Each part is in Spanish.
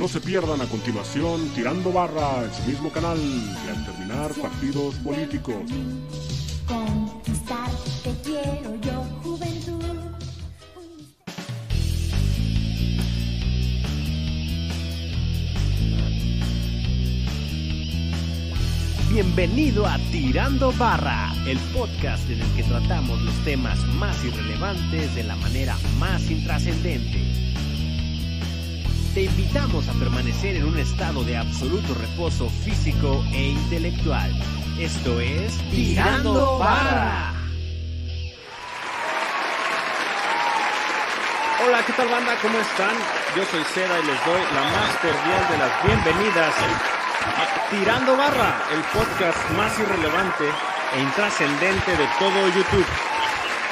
No se pierdan a continuación Tirando Barra en su mismo canal y al terminar partidos políticos. Conquistar te quiero yo, juventud. Bienvenido a Tirando Barra, el podcast en el que tratamos los temas más irrelevantes de la manera más intrascendente. Te invitamos a permanecer en un estado de absoluto reposo físico e intelectual. Esto es Tirando Barra. Hola, ¿qué tal banda? ¿Cómo están? Yo soy Seda y les doy la más cordial de las bienvenidas a Tirando Barra, el podcast más irrelevante e intrascendente de todo YouTube.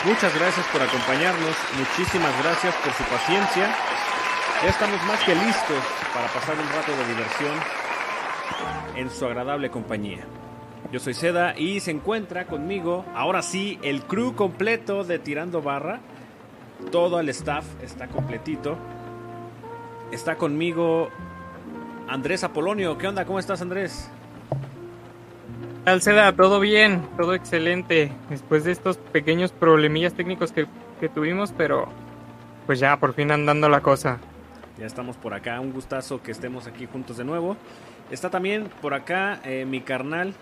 Muchas gracias por acompañarnos, muchísimas gracias por su paciencia. Ya estamos más que listos para pasar un rato de diversión en su agradable compañía. Yo soy Seda y se encuentra conmigo, ahora sí, el crew completo de Tirando Barra. Todo el staff está completito. Está conmigo Andrés Apolonio. ¿Qué onda? ¿Cómo estás, Andrés? tal, Seda? ¿Todo bien? Todo excelente. Después de estos pequeños problemillas técnicos que, que tuvimos, pero pues ya por fin andando la cosa. Ya estamos por acá. Un gustazo que estemos aquí juntos de nuevo. Está también por acá eh, mi carnal,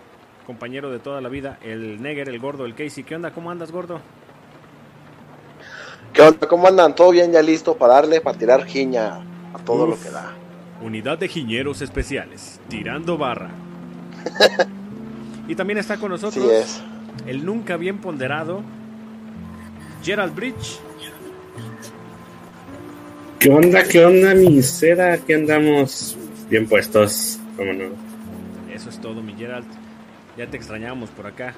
compañero de toda la vida, el Neger, el gordo, el Casey. ¿Qué onda? ¿Cómo andas, gordo? ¿Qué onda? ¿Cómo andan? ¿Todo bien? ¿Ya listo para darle, para tirar giña a todo Uf. lo que da? Unidad de Jiñeros Especiales, tirando barra. y también está con nosotros es. el nunca bien ponderado Gerald Bridge. ¿Qué onda? ¿Qué onda, mi seda? Aquí andamos bien puestos, ¿cómo no? Eso es todo, mi Gerald. Ya te extrañábamos por acá.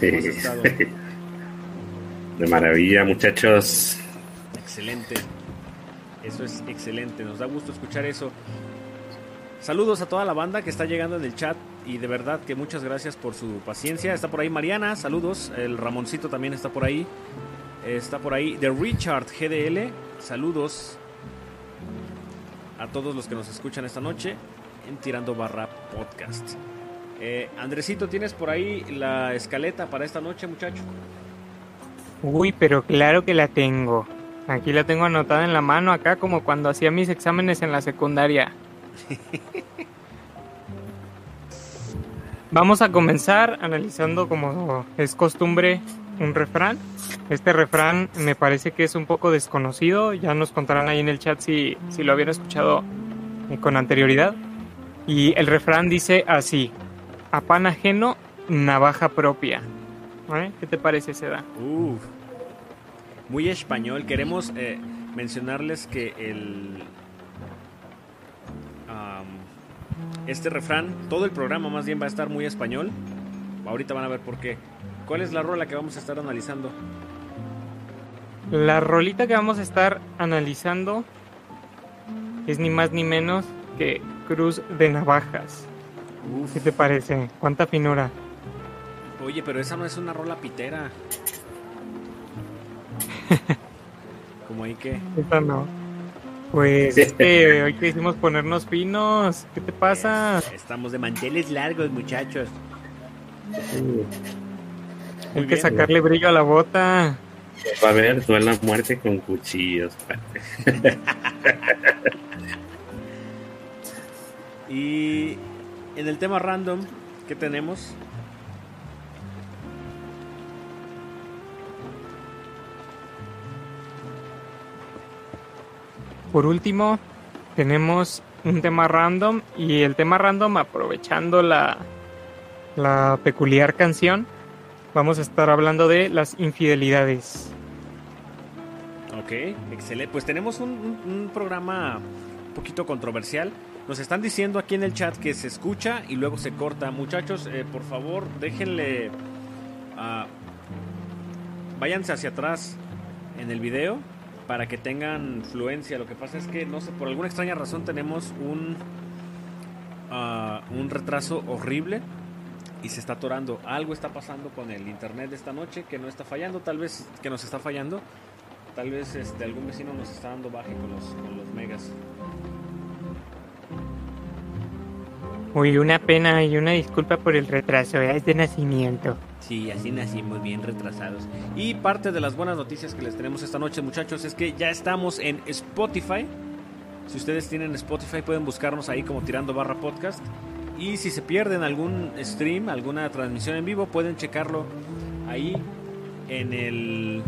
Sí. De maravilla, muchachos. Excelente. Eso es excelente. Nos da gusto escuchar eso. Saludos a toda la banda que está llegando en el chat y de verdad que muchas gracias por su paciencia. Está por ahí Mariana, saludos. El Ramoncito también está por ahí. Está por ahí The Richard GDL, saludos a todos los que nos escuchan esta noche en Tirando Barra Podcast. Eh, Andresito, ¿tienes por ahí la escaleta para esta noche, muchacho? Uy, pero claro que la tengo. Aquí la tengo anotada en la mano acá como cuando hacía mis exámenes en la secundaria. Vamos a comenzar analizando como es costumbre un refrán. Este refrán me parece que es un poco desconocido. Ya nos contarán ahí en el chat si, si lo habían escuchado eh, con anterioridad. Y el refrán dice así. A pan ajeno, navaja propia. ¿Eh? ¿Qué te parece, Seda? Uf. Muy español. Queremos eh, mencionarles que el. este refrán, todo el programa más bien va a estar muy español. Ahorita van a ver por qué. ¿Cuál es la rola que vamos a estar analizando? La rolita que vamos a estar analizando es ni más ni menos que Cruz de Navajas. Uf. ¿Qué te parece? ¿Cuánta finura? Oye, pero esa no es una rola pitera. Como ahí que. Esta no. Pues es que hoy quisimos ponernos finos. ¿Qué te pasa? Estamos de manteles largos, muchachos. Uh, Hay que bien. sacarle brillo a la bota. va a haber duelo a muerte con cuchillos. Y en el tema random que tenemos, Por último, tenemos un tema random y el tema random aprovechando la, la peculiar canción, vamos a estar hablando de las infidelidades. Ok, excelente. Pues tenemos un, programa un poquito controversial. Nos están diciendo aquí en el chat que se escucha y luego se corta. Muchachos, eh, por favor, déjenle... ah, váyanse hacia atrás en el video para que tengan fluencia. Lo que pasa es que, no sé, por alguna extraña razón tenemos un, ah, un retraso horrible y se está atorando. Algo está pasando con el internet de esta noche que no está fallando, tal vez que nos está fallando. Tal vez este, algún vecino nos está dando baje con los, con los megas. Uy, una pena y una disculpa por el retraso, ¿eh? es de nacimiento. Sí, así nacimos bien retrasados. Y parte de las buenas noticias que les tenemos esta noche, muchachos, es que ya estamos en Spotify. Si ustedes tienen Spotify, pueden buscarnos ahí como Tirando Barra Podcast. Y si se pierden algún stream, alguna transmisión en vivo, pueden checarlo ahí en el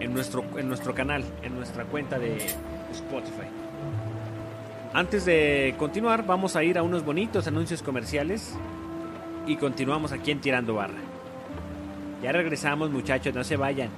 en nuestro en nuestro canal, en nuestra cuenta de Spotify. Antes de continuar, vamos a ir a unos bonitos anuncios comerciales y continuamos aquí en Tirando Barra. Ya regresamos, muchachos, no se vayan.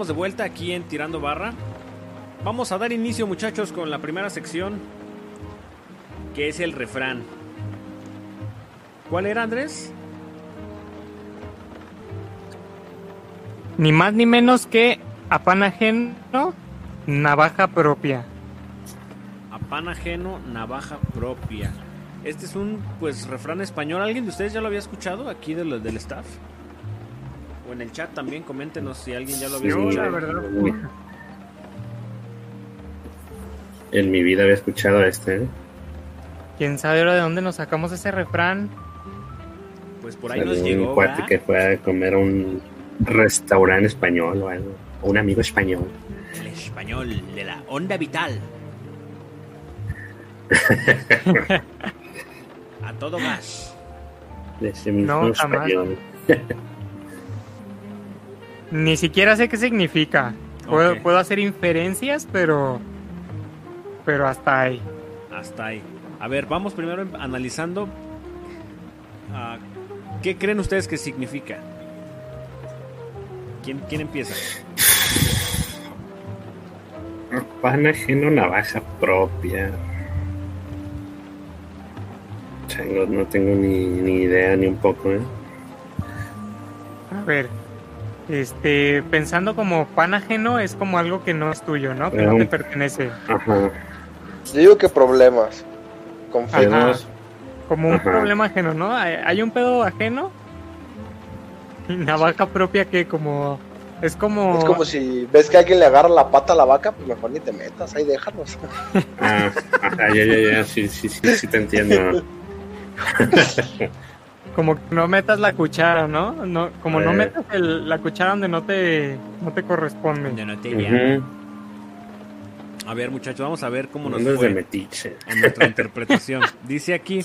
Estamos de vuelta aquí en Tirando Barra. Vamos a dar inicio, muchachos, con la primera sección, que es el refrán. ¿Cuál era, Andrés? Ni más ni menos que a pan ajeno, navaja propia. A pan ajeno, navaja propia. Este es un, pues, refrán español. ¿Alguien de ustedes ya lo había escuchado aquí del staff? O en el chat también, coméntenos si alguien ya lo había Sí, escuchado. la verdad. En mi vida había escuchado este. ¿eh? ¿Quién sabe ahora de dónde nos sacamos ese refrán? Pues por ahí Salió nos llegó. un cuate ¿verdad? que fue a comer a un restaurante español o algo. O un amigo español. El español de la onda vital. A todo gas. De ese mismo No, jamás. Ni siquiera sé qué significa. Puedo, puedo hacer inferencias, pero. Pero hasta ahí. Hasta ahí. A ver, vamos primero em- analizando. ah, ¿Qué creen ustedes que significa? ¿Quién, quién empieza? Pan ajeno, navaja propia. Changos, no tengo ni, ni idea ni un poco, ¿eh? A ver. Este, pensando como pan ajeno es como algo que no es tuyo, ¿no? Que no te Um. pertenece. Ajá. Yo digo que problemas. Confirmo. Ajá. Como un Ajá. problema ajeno, ¿no? Hay, un pedo ajeno. Y navaja propia que como. Es como. Es como si ves que alguien le agarra la pata a la vaca, pues mejor ni te metas, ahí déjanos. Ah, ajá, ya, ya, ya, sí, sí, sí, sí te entiendo. Como que no metas la cuchara, ¿no? no como no Eh. metas el- la cuchara donde no te, no te corresponde. Yo no te. A ver, muchachos, vamos a ver cómo nos fue metiche. en nuestra interpretación. Dice aquí,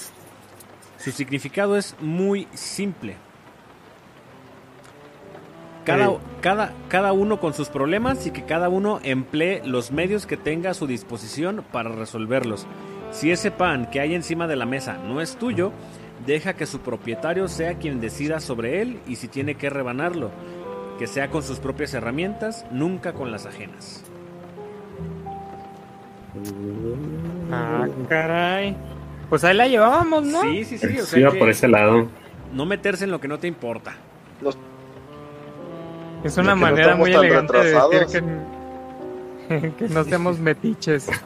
su significado es muy simple. Cada, cada, cada uno con sus problemas y que cada uno emplee los medios que tenga a su disposición para resolverlos. Si ese pan que hay encima de la mesa no es tuyo, deja que su propietario sea quien decida sobre él y si tiene que rebanarlo, que sea con sus propias herramientas, nunca con las ajenas. Ah, caray. Pues ahí la llevábamos, ¿no? Sí, sí, sí. o sea Sí, va por ese lado. No meterse en lo que no te importa. Es una no manera muy elegante de decir que, que no seamos metiches.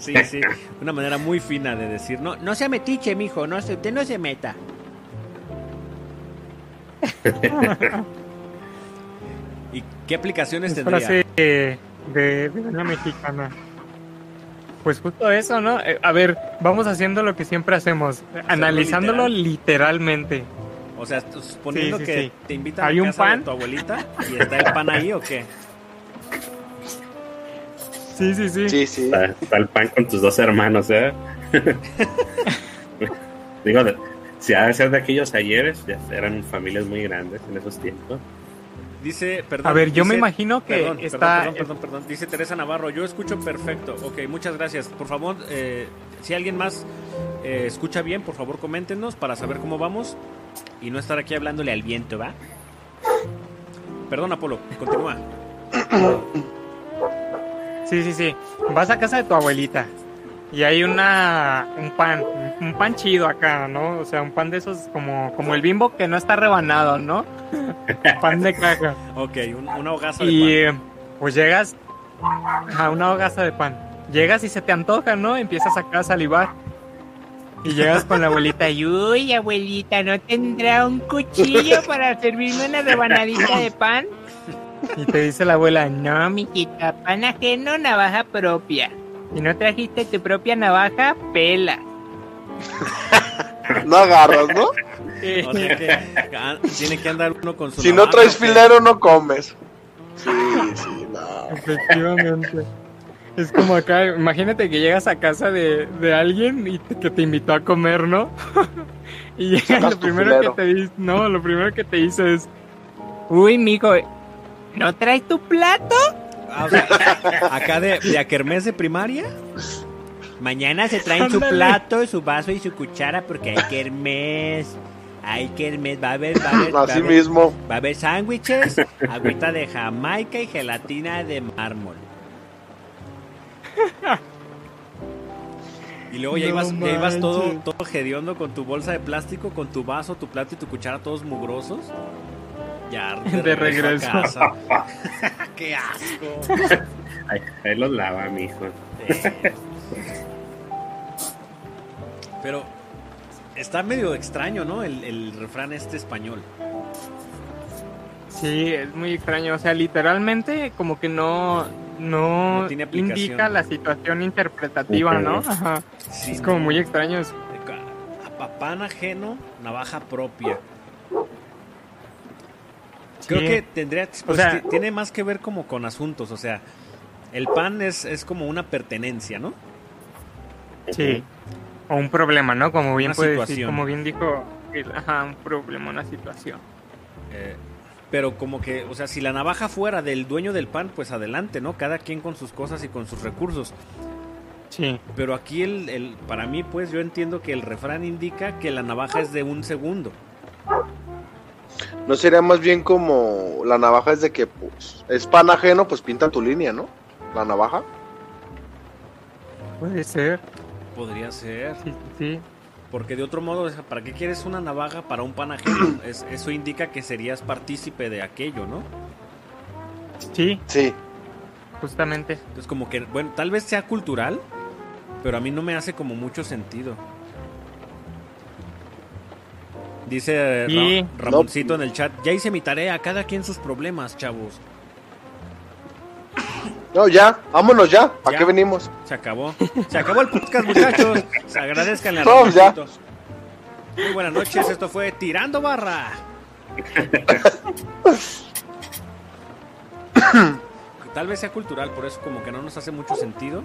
Sí, sí. Una manera muy fina de decir, no, no sea metiche, mijo, no se, usted no se meta. ¿Y qué aplicaciones Es tendría? frase de, de, de una mexicana. Pues justo eso, ¿no? Eh, a ver, vamos haciendo lo que siempre hacemos, analizándolo literalmente. O sea, tú- suponiendo Sí, sí, que sí. te invitan ¿Hay a un casa de pan? tu abuelita y está el pan ahí o qué? Sí, sí, sí. Sí, sí. Está, está el pan con tus dos hermanos, ¿eh? Digo, si ha de ser de aquellos ayeres, ya eran familias muy grandes en esos tiempos. Dice, perdón. A ver, yo me dice- imagino que Perdón, está... perdón, perdón, perdón, perdón. Dice Teresa Navarro, yo escucho perfecto. Ok, muchas gracias. Por favor, eh, si alguien más eh, escucha bien, por favor coméntenos para saber cómo vamos y no estar aquí hablándole al viento, ¿va? Perdón, Apolo, continúa. Sí, sí, sí. Vas a casa de tu abuelita y hay una un pan, un pan chido acá, ¿no? O sea, un pan de esos como como el bimbo que no está rebanado, ¿no? pan de caja. Ok, un- una hogaza de Y eh, pues llegas a una hogaza de pan. Llegas y se te antoja, ¿no? Empiezas acá a salivar. Y llegas con la abuelita y uy, abuelita, ¿no tendrá un cuchillo para servirme una rebanadita de pan? Y te dice la abuela, no, mijita, pan ajeno, navaja propia. Si no trajiste tu propia navaja, pela. No agarras, ¿no? pan. O sea que tiene que andar uno con su Si no traes filero, no comes. Sí, sí, no. Efectivamente. Es como acá, imagínate que llegas a casa de, de alguien y te- que te invitó a comer, ¿no? y llega y Sacas lo primero filero. que te dice, no, lo primero que te dice es, uy, mijo, ¿no traes tu plato? Ah, o sea, acá de, de de primaria. Mañana se traen su plato, su vaso y su cuchara porque hay kermés. Hay kermés, va a haber, va a haber, va a Así haber, mismo. va a haber sándwiches, agüita de Jamaica y gelatina de mármol. Y luego ya No ibas, ya ibas todo, todo hediondo con tu bolsa de plástico, con tu vaso, tu plato y tu cuchara todos mugrosos. Ya De regreso. a casa. ¡Qué asco! Ahí, ahí los lava, mijo. Pero está medio extraño, ¿no? El, el refrán este español. Sí, es muy extraño, o sea, literalmente como que no, no, No tiene indica la situación interpretativa, ¿no? Ajá. Sí, Es como no. muy extraño eso. A pan ajeno, navaja propia. Creo Sí. que tendría, pues, O sea- ti- tiene más que ver como con asuntos, o sea, el pan es, es como una pertenencia, ¿no? Sí. O un problema, ¿no? Como bien puede decir, como bien dijo, ajá, un problema, una situación. Eh, pero como que, o sea, si la navaja fuera del dueño del pan, pues adelante, ¿no? Cada quien con sus cosas y con sus recursos. Sí, Pero aquí, el, el- para mí, pues yo entiendo que el refrán indica que la navaja es de un segundo. No sería más bien como la navaja es de que, pues, es pan ajeno, pues pinta tu línea, ¿no? La navaja. puede ser. Podría ser. Sí, sí, Porque de otro modo, ¿para qué quieres una navaja para un pan ajeno? Es- eso indica que serías partícipe de aquello, ¿no? sí, Sí. justamente. Entonces como que, bueno, tal vez sea cultural, pero a mí no me hace como mucho sentido. Dice Ra-. Ramoncito en el chat, ya hice mi tarea, cada quien sus problemas, chavos. No, ya, vámonos ya. ¿A Ya. qué venimos? Se acabó. Se acabó el podcast, muchachos. Se agradezcan a No, ya. Muy buenas noches, esto fue Tirando Barra. Tal vez sea cultural, por eso como que no nos hace mucho sentido,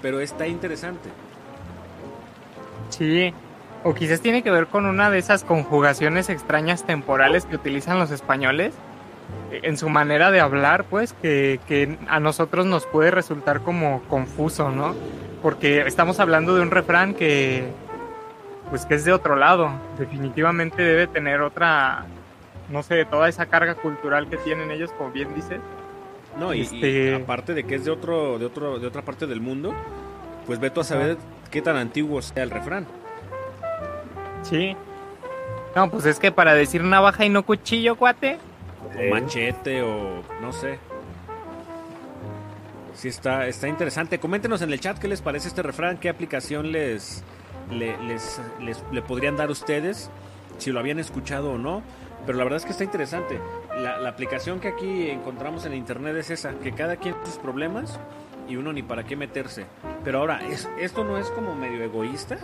pero está interesante. Sí. O quizás tiene que ver con una de esas conjugaciones extrañas temporales que utilizan los españoles eh, en su manera de hablar, pues, que, que a nosotros nos puede resultar como confuso, ¿no? Porque estamos hablando de un refrán que, pues, que es de otro lado. Definitivamente debe tener otra, no sé, toda esa carga cultural que tienen ellos, como bien dices. No, y, y Este- aparte de que es de otro, de otro, de otra parte del mundo, pues ve tú a saber qué tan antiguo sea el refrán. Sí. No, pues es que para decir navaja y no cuchillo, cuate. O Eh. machete, o no sé. Sí, está, está interesante. Coméntenos en el chat qué les parece este refrán, qué aplicación les, le, les, les- le podrían dar ustedes, si lo habían escuchado o no. Pero la verdad es que está interesante. La, la aplicación que aquí encontramos en internet es esa, que cada quien sus problemas y uno ni para qué meterse. Pero ahora, ¿es, ¿esto no es como medio egoísta?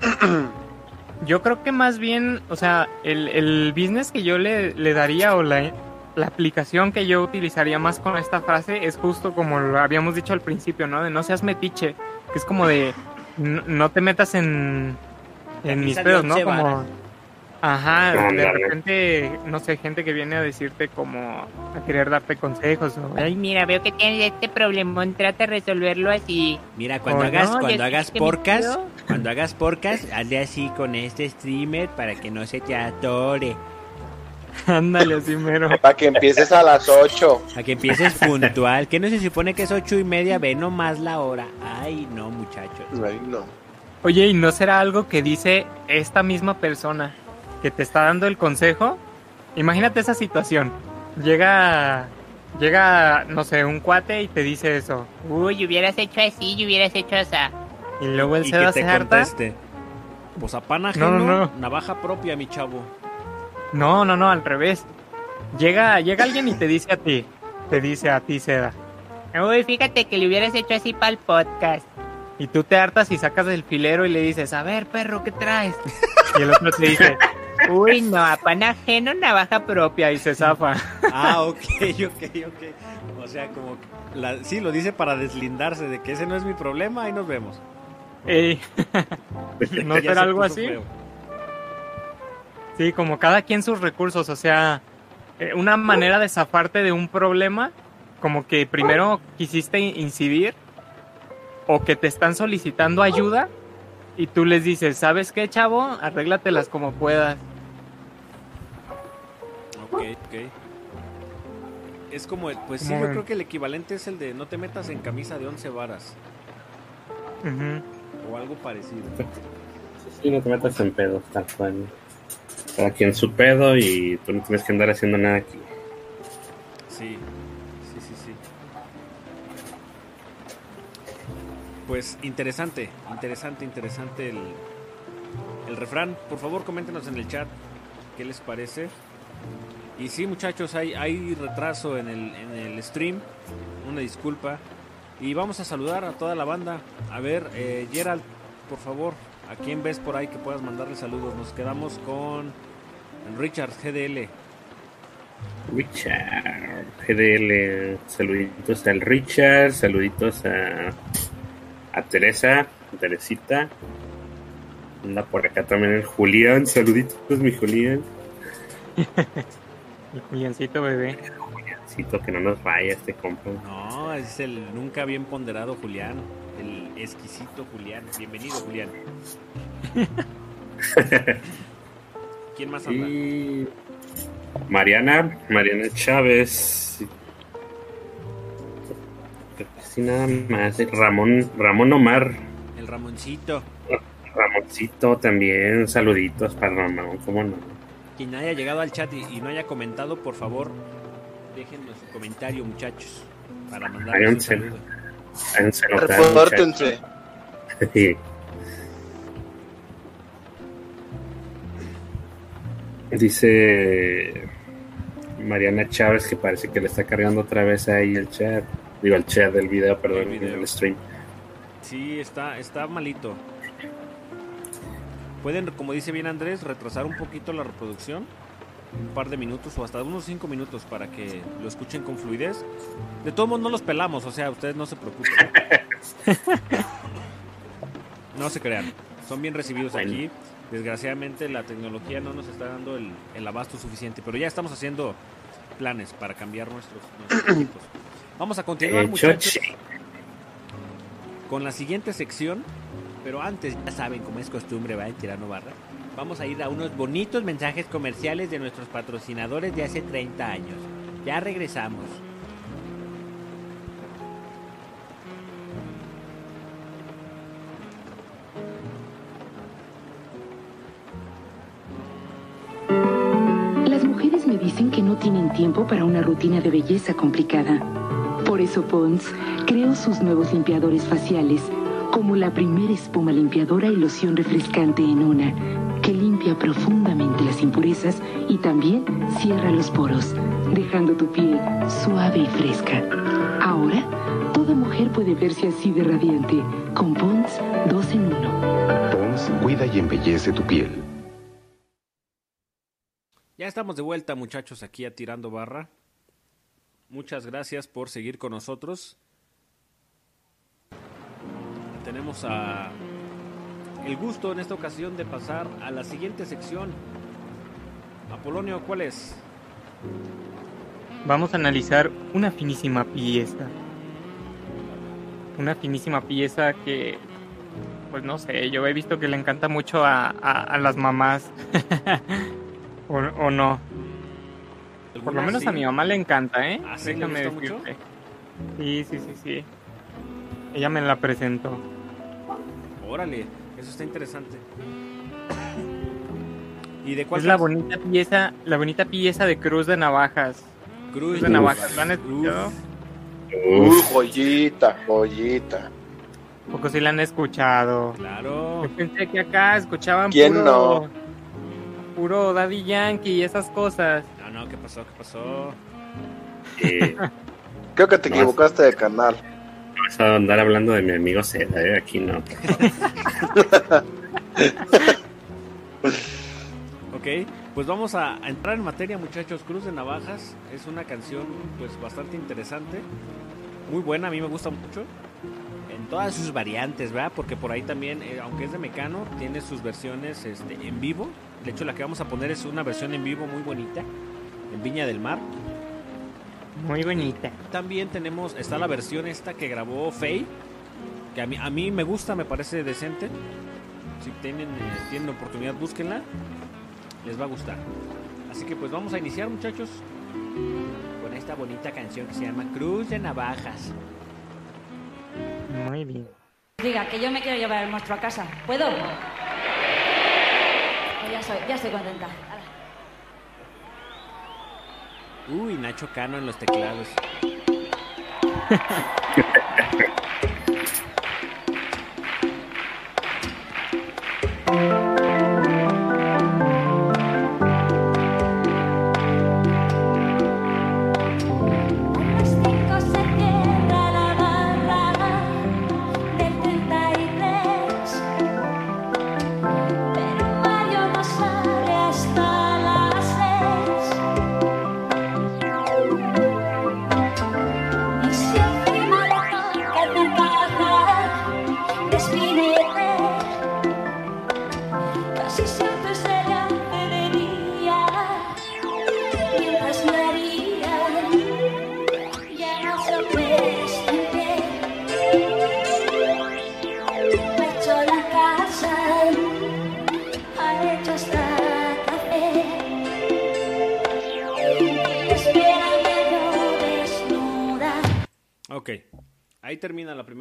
Yo creo que más bien, o sea, el, el business que yo le, le daría o la, la aplicación que yo utilizaría más con esta frase es justo como lo habíamos dicho al principio, ¿no? De no seas metiche, que es como de no, no te metas en, en mis pedos, ¿no? Como. Ajá, de repente, no sé, gente que viene a decirte como a querer darte consejos o, Ay, mira, veo que tienes este problemón, trata de resolverlo así. Mira, cuando Oh, hagas, no, cuando hagas que porcas, cuando hagas porcas, hazle así con este streamer para que no se te atore. Ándale, así mero. Para que empieces a las 8. A que empieces puntual. ¿Qué no se supone que es ocho y media? Ve nomás la hora. Ay, no, muchachos. Ay, no. Oye, ¿y no será algo que dice esta misma persona que te está dando el consejo? Imagínate esa situación. Llega, llega, no sé, un cuate y te dice eso. Uy, hubieras hecho así y hubieras hecho así. Y luego el Y que se te conteste. Pues a pan ajeno, No, no, no. navaja propia, mi chavo. No, no, no, al revés. Llega, llega alguien y te dice a ti, te dice a ti, Seda. Uy, fíjate que le hubieras hecho así para el podcast. Y tú te hartas y sacas del filero y le dices, a ver, perro, ¿qué traes? Y el otro te dice, Uy, no, a pan ajeno, navaja propia. y se zafa. Ah, ok, ok, ok. O sea, como... La, sí, lo dice para deslindarse de que ese no es mi problema, ahí nos vemos. Ey, ¿No será se algo así? feo. Sí, como cada quien sus recursos, o sea, eh, una manera de zafarte de un problema, como que primero quisiste incidir o que te están solicitando ayuda y tú les dices, ¿sabes qué, chavo? Arréglatelas como puedas. Ok, ok. Es como, pues sí, ¿Cómo yo creo que el equivalente es el de no te metas en camisa de 11 varas Ujú. o algo parecido. Sí, no te metas en pedos, tal cual. Cada quien su pedo y tú no tienes que andar haciendo nada aquí. Sí, sí, sí. Pues interesante, interesante, interesante el, el refrán. Por favor, coméntenos en el chat qué les parece. Y sí, muchachos, hay, hay retraso en el, en el stream. Una disculpa. Y vamos a saludar a toda la banda. A ver, eh, Gerald, por favor, ¿a quién ves por ahí que puedas mandarle saludos? Nos quedamos con Richard GDL. Richard, GDL, saluditos al Richard, saluditos a, a Teresa, Teresita. Anda por acá también el Julián, saluditos mi Julián. El Juliancito bebé. Juliancito, que no nos vaya este compa. No, es el nunca bien ponderado Julián. El exquisito Julián. Bienvenido, Julián. ¿Quién más anda? Y Mariana, Mariana Chávez. Nada más. Ramón, Ramón Omar, El Ramoncito. Ramoncito también, saluditos para Ramón, cómo no. Quien haya llegado al chat y, y no haya comentado, por favor, déjenos su comentario, muchachos. Para mandarles un saludo. Repórtense. Sí. Dice Mariana Chávez que parece que le está cargando otra vez ahí el chat. Digo, el chat del video, perdón, El video. el stream. Sí, está, está malito. Pueden, como dice bien Andrés, retrasar un poquito la reproducción. Un par de minutos o hasta unos cinco minutos para que lo escuchen con fluidez. De todos modos no los pelamos, o sea, ustedes no se preocupen. no se crean. Son bien recibidos Bueno. aquí. Desgraciadamente la tecnología no nos está dando el, el abasto suficiente, pero ya estamos haciendo planes para cambiar nuestros, nuestros equipos. Vamos a continuar, Eh, muchachos con la siguiente sección, pero antes, ya saben, como es costumbre, va en Tirano Barra, vamos a ir a unos bonitos mensajes comerciales de nuestros patrocinadores de hace 30 años. Ya regresamos. Las mujeres me dicen que no tienen tiempo para una rutina de belleza complicada. Por eso Pond's creó sus nuevos limpiadores faciales, como la primera espuma limpiadora y loción refrescante en una, que limpia profundamente las impurezas y también cierra los poros, dejando tu piel suave y fresca. Ahora, toda mujer puede verse así de radiante, con Pond's 2 en 1. Pons cuida y embellece tu piel. Ya estamos de vuelta, muchachos, aquí a Tirando Barra. Muchas gracias por seguir con nosotros. Tenemos el gusto en esta ocasión de pasar a la siguiente sección. Apolonio, ¿cuál es? Vamos a analizar una finísima pieza. Una finísima pieza que, pues no sé, yo he visto que le encanta mucho a, las mamás. o no. Por lo Algunas menos sí. a mi mamá le encanta, ¿eh? ¿Ah, sí? ¿Le Déjame gusta mucho? decirte. Sí, sí, sí, sí. Ella me la presentó. Órale, eso está interesante. ¿Y de cuál Es la bonita pieza, la bonita pieza de Cruz de Navajas. Cruz de Navajas, ¿la han escuchado? Uy, Uf, joyita, joyita. Poco sí la han escuchado. Claro. Yo pensé que acá escuchaban ¿Quién puro, no? puro Daddy Yankee y esas cosas. No, no, ¿qué pasó? ¿Qué pasó? eh, Creo que te No. equivocaste de canal. vas a andar hablando de mi amigo Seda, ¿eh? Aquí no. Ok, pues vamos a, a entrar en materia, muchachos. Cruz de Navajas es una canción, pues, bastante interesante. Muy buena, a mí me gusta mucho. En todas sus variantes, ¿verdad? Porque por ahí también, eh, aunque es de Mecano, tiene sus versiones este, en vivo. De hecho, la que vamos a poner es una versión en vivo muy bonita, en Viña del Mar. Muy bonita. También tenemos, está la versión esta que grabó Faye, que a mí, a mí me gusta, me parece decente. Si tienen, eh, tienen oportunidad, búsquenla, les va a gustar. Así que pues vamos a iniciar muchachos con esta bonita canción que se llama Cruz de Navajas. Muy bien. Diga, que yo me quiero llevar el monstruo a casa. ¿Puedo? Pues ya, soy, ya estoy contenta. Uy, Nacho Cano en los teclados.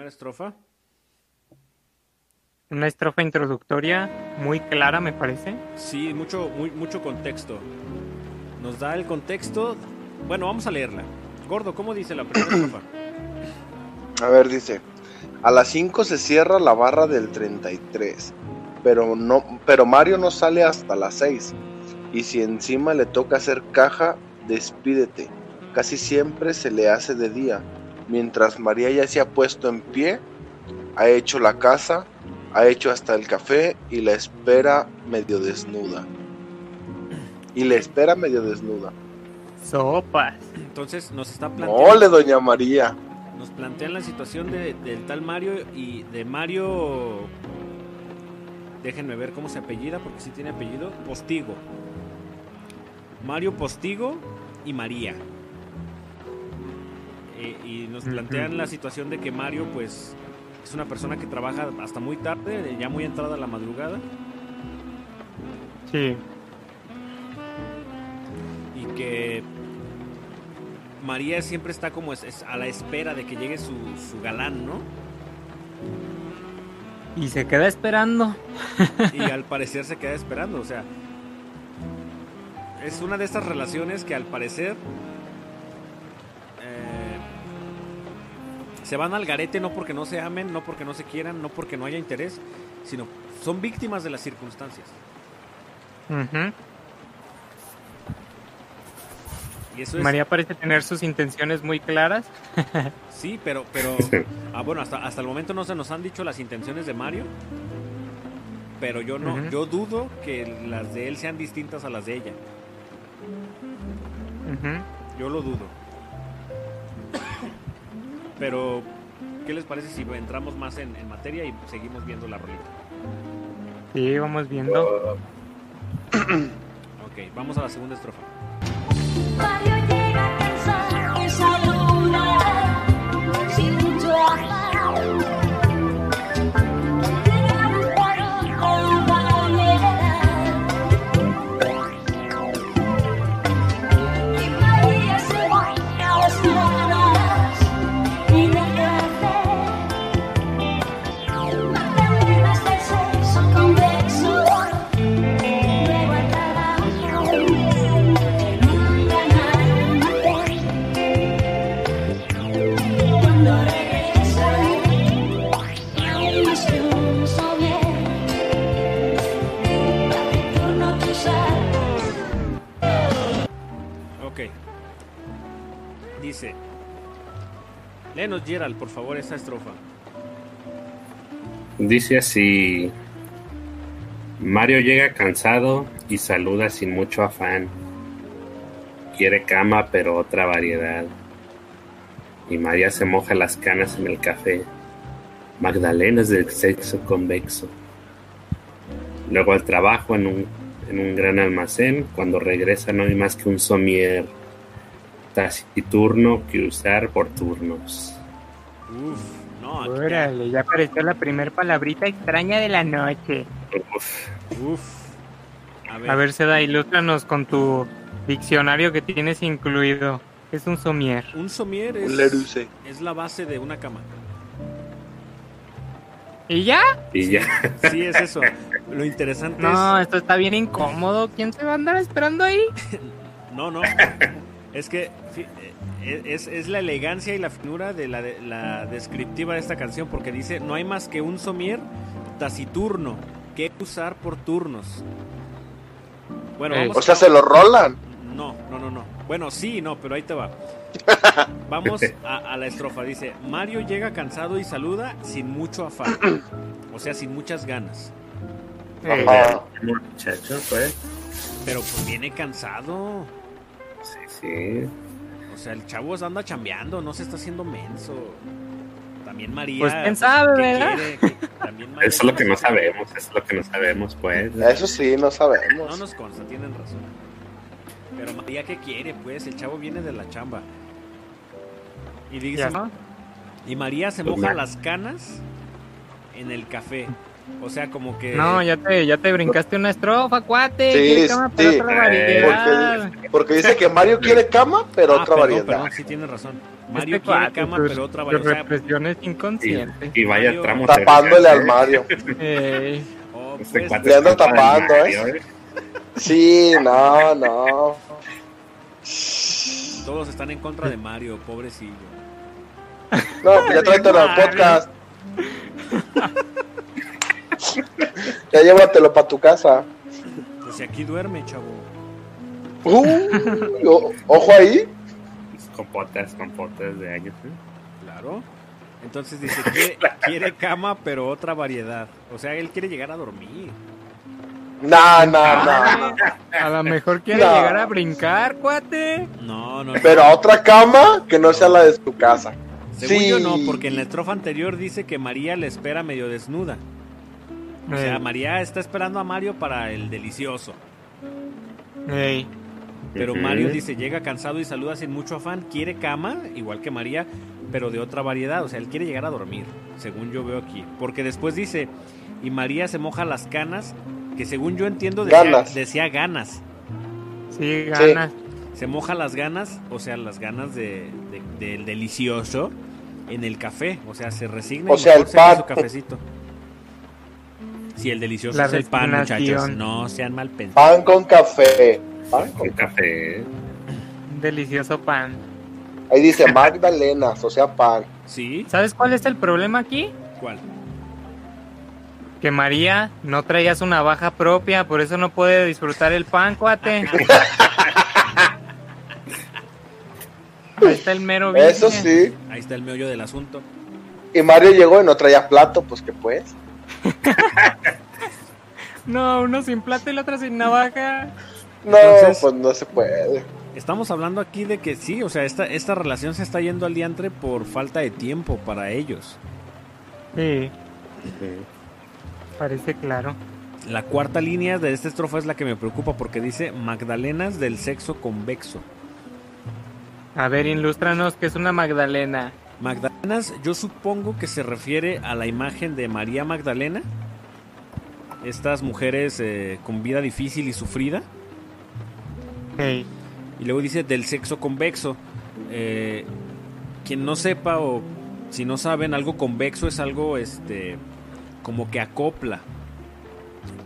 primera estrofa. Una estrofa introductoria muy clara, me parece. Sí, mucho, muy, mucho contexto. Nos da el contexto. Bueno, vamos a leerla. Gordo, ¿cómo dice la primera estrofa? A ver, dice. A las 5 se cierra la barra del 33. Pero, no, pero Mario no sale hasta las 6. Y si encima le toca hacer caja, despídete. Casi siempre se le hace de día. Mientras María ya se ha puesto en pie, ha hecho la casa, ha hecho hasta el café y la espera medio desnuda. Y la espera medio desnuda. Sopas. Entonces nos está planteando. ¡Ole, doña María! Nos plantean la situación de, del tal Mario y de Mario. Déjenme ver cómo se apellida, porque sí tiene apellido. Postigo. Mario Postigo y María. Eh, y nos plantean la situación de que Mario, pues, es una persona que trabaja hasta muy tarde, ya muy entrada la madrugada, Sí. y que María siempre está como es- es a la espera de que llegue su, su galán, ¿no? Y se queda esperando. y al parecer se queda esperando, o sea, es una de estas relaciones que al parecer se van al garete no porque no se amen, no porque no se quieran, no porque no haya interés, sino son víctimas de las circunstancias. Ujú. Y eso es María parece tener sus intenciones muy claras. sí, pero pero ah, bueno, hasta hasta el momento no se nos han dicho las intenciones de Mario. Pero yo no, yo dudo que las de él sean distintas a las de ella. Yo lo dudo. Pero, ¿qué les parece si entramos más en, en materia y seguimos viendo la rolita? Sí, vamos viendo. Ok, vamos a la segunda estrofa. Léenos, Gerald, por favor, esta estrofa. Dice así. Mario llega cansado y saluda sin mucho afán. Quiere cama, pero otra variedad. Y María se moja las canas en el café. Magdalenas del sexo convexo. Luego al trabajo en un, en un gran almacén. Cuando regresa no hay más que un somier taciturno que usar por turnos. Uf, no, aquí- Órale, ya apareció la primer palabrita extraña de la noche. Uf, uf. A ver, A ver, Seda, ilústranos con tu diccionario que tienes incluido. Es un somier. un somier es, Un es la base de una cama. ¿Y ya? y ya. Sí, es eso. Lo interesante No, es... esto está bien incómodo. ¿Quién se va a andar esperando ahí? No, no. Es que fi- eh, es, es la elegancia y la finura de la, de la descriptiva de esta canción, porque dice, no hay más que un somier taciturno que usar por turnos. Bueno, Eh, vamos O sea, se lo rolan. No, no, no, no. Bueno, sí, no, pero ahí te va. Vamos a, a la estrofa. Dice, Mario llega cansado y saluda sin mucho afán. O sea, sin muchas ganas. Eh, Ajá. Pues. Pero pues viene cansado. Sí. O sea, el chavo anda chambeando, no se está haciendo menso. También María. Pues, quién sabe, ¿qué ¿verdad? quiere? Que también María Eso es lo que no sabemos, eso es lo que no sabemos, pues. Eso sí, no No sabemos. nos consta, tienen razón. Pero María, ¿qué quiere? Pues el chavo viene de la chamba. Y dice, ¿Ya no? y María se Pues moja las canas en el café. O sea, como que... No, ya te, ya te brincaste una estrofa, cuate. Sí, ¿Qué cama para sí. otra Eh, variedad? Porque dice que Mario quiere cama, pero Ah, otra perdón, variedad. Perdón, sí tienes razón. Mario Este quiere cuate, cama, pero otra variedad. Represiones Y, inconscientes. y vaya Mario- tramo. Tapándole al Mario. Eh, oh, Este pues, cuate Le para tapando, Mario, ¿eh? Sí, no, no. todos están en contra de Mario, pobrecillo. No, pues ya tráetelo al podcast. Ya llévatelo para tu casa. Pues si aquí duerme, chavo. Uh, o- ojo ahí. Compotas, compotas de años. ¿eh? Claro. Entonces dice, quiere, quiere cama, pero otra variedad. O sea, él quiere llegar a dormir. No, no, no. a lo mejor quiere No. llegar a brincar, cuate. No, no, no. Pero a otra cama que no sea la de tu casa. Según sí. yo no, porque en la estrofa anterior dice que María le espera medio desnuda. O sea, María está esperando a Mario para el delicioso. Pero. Mario dice, llega cansado y saluda sin mucho afán, quiere cama, igual que María, pero de otra variedad. O sea, él quiere llegar a dormir, según yo veo aquí. Porque después dice, y María se moja las canas, que según yo entiendo decía Ganas. decía ganas. Sí, ganas. Se moja las ganas, o sea, las ganas de, de- del delicioso en el café. O sea, se resigna O y sea, mejor el se su cafecito. Si el delicioso La es el pan, muchachos. No sean mal pensados. Pan con café. Pan con- café. Un delicioso pan. Ahí dice Magdalenas, o sea, pan. ¿Sí? ¿Sabes cuál es el problema aquí? ¿Cuál? Que María no traía su navaja propia, por eso no puede disfrutar el pan, cuate. Ahí está el mero Eso business. sí. Ahí está el meollo del asunto. Y Mario llegó y no traía plato, pues que pues. No, uno sin plata y la otra sin navaja. No, Entonces- pues no se puede. Estamos hablando aquí de que sí, o sea, esta, esta relación se está yendo al diantre por falta de tiempo para ellos. Sí, parece claro. La cuarta línea de esta estrofa es la que me preocupa porque dice Magdalenas del sexo convexo. A ver, ilústranos que es una Magdalena. Magdalenas, yo supongo que se refiere a la imagen de María Magdalena. Estas mujeres eh, con vida difícil y sufrida. Hey, Y luego dice del sexo convexo. Eh, quien no sepa o si no saben, algo convexo es algo este como que acopla.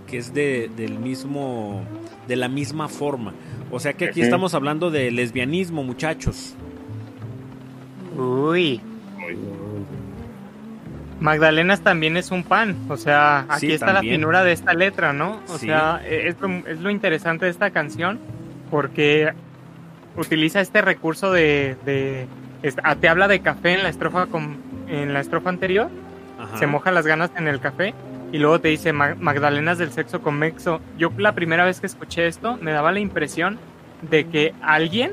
Que es de, del mismo. de la misma forma. O sea que aquí estamos hablando de lesbianismo, muchachos. Uy. Magdalenas también es un pan. O sea, aquí Sí, está también. la finura de esta letra, ¿no? O Sí. sea, e- es lo, es lo interesante de esta canción porque utiliza este recurso de, de es- ah, te habla de café en la estrofa con, en la estrofa anterior, Ajá. se moja las ganas en el café y luego te dice "Ma- Magdalenas del sexo convexo. Yo la primera vez que escuché esto me daba la impresión de que alguien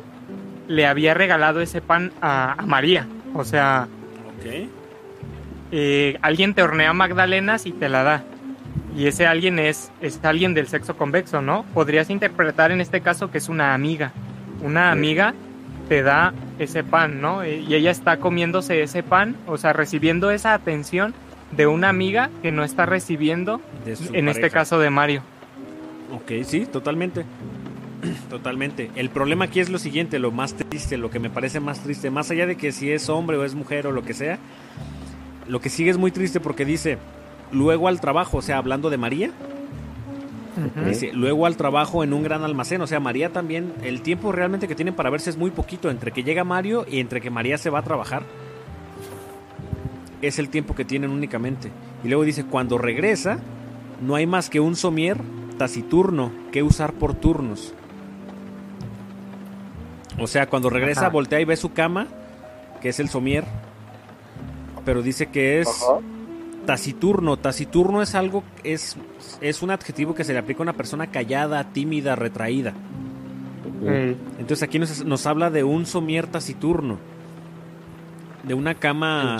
le había regalado ese pan a, a María. O sea, eh, alguien te hornea magdalenas y te la da. Y ese alguien es, es alguien del sexo convexo, ¿no? Podrías interpretar en este caso que es una amiga. Una amiga te da ese pan, ¿no? Eh, Y ella está comiéndose ese pan, o sea, recibiendo esa atención de una amiga que no está recibiendo, en este caso de Mario. Ok, sí, totalmente. Totalmente. El problema aquí es lo siguiente, lo más triste, lo que me parece más triste, más allá de que si es hombre o es mujer o lo que sea, lo que sigue es muy triste porque dice, luego al trabajo, o sea, hablando de María, dice, luego al trabajo en un gran almacén, o sea, María también, el tiempo realmente que tienen para verse es muy poquito, entre que llega Mario y entre que María se va a trabajar, es el tiempo que tienen únicamente. Y luego dice, cuando regresa, no hay más que un somier taciturno que usar por turnos. O sea, cuando regresa, Ajá. voltea y ve su cama, que es el somier, pero dice que es Ajá. taciturno. Taciturno es algo, es, es un adjetivo que se le aplica a una persona callada, tímida, retraída. Entonces aquí nos, nos habla de un somier taciturno, de una cama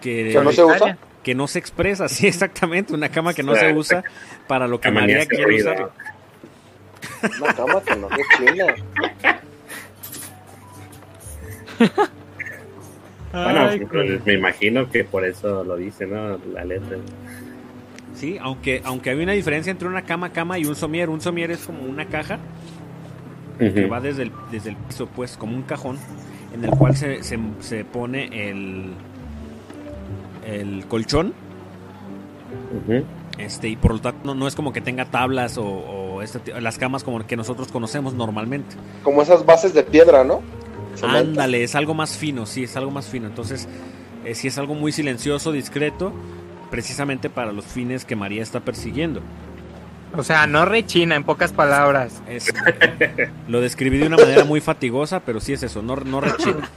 que, ¿Que no se usa? que no se expresa, sí, exactamente, una cama que no se usa para lo que María quiere usar. Una cama que no se. Bueno, ay, pues, me imagino que por eso lo dice, ¿no? La letra. Sí, aunque, aunque hay una diferencia entre una cama cama y un somier. Un somier es como una caja que va desde el, desde el piso, pues, como un cajón, en el cual se, se, se pone el, el colchón. Este, y por lo tanto no, no es como que tenga tablas o, o este las camas como que nosotros conocemos normalmente. Como esas bases de piedra, ¿no? Cemento. Ándale, es algo más fino, sí, es algo más fino. Entonces, eh, sí es algo muy silencioso, discreto, precisamente para los fines que María está persiguiendo. o sea, no rechina en pocas palabras. Es, lo describí de una manera muy fatigosa, pero sí es eso, no, no rechina.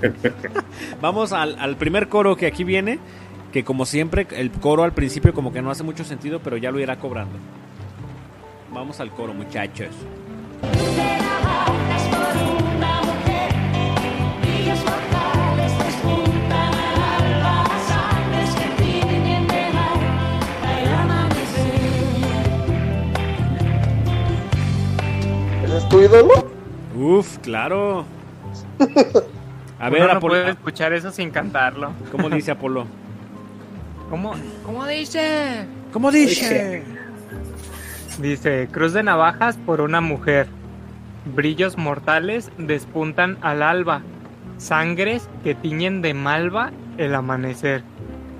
Vamos al, al primer coro que aquí viene, que como siempre, el coro al principio como que no hace mucho sentido, pero ya lo irá cobrando. Vamos al coro, muchachos. Tu ídolo? Uf, claro. A ver, Uno no Apolo, puede escuchar eso sin cantarlo. ¿cómo dice Apolo? ¿Cómo, ¿Cómo dice? ¿Cómo dice? Dice, cruz de navajas por una mujer. Brillos mortales despuntan al alba. Sangres que tiñen de malva el amanecer.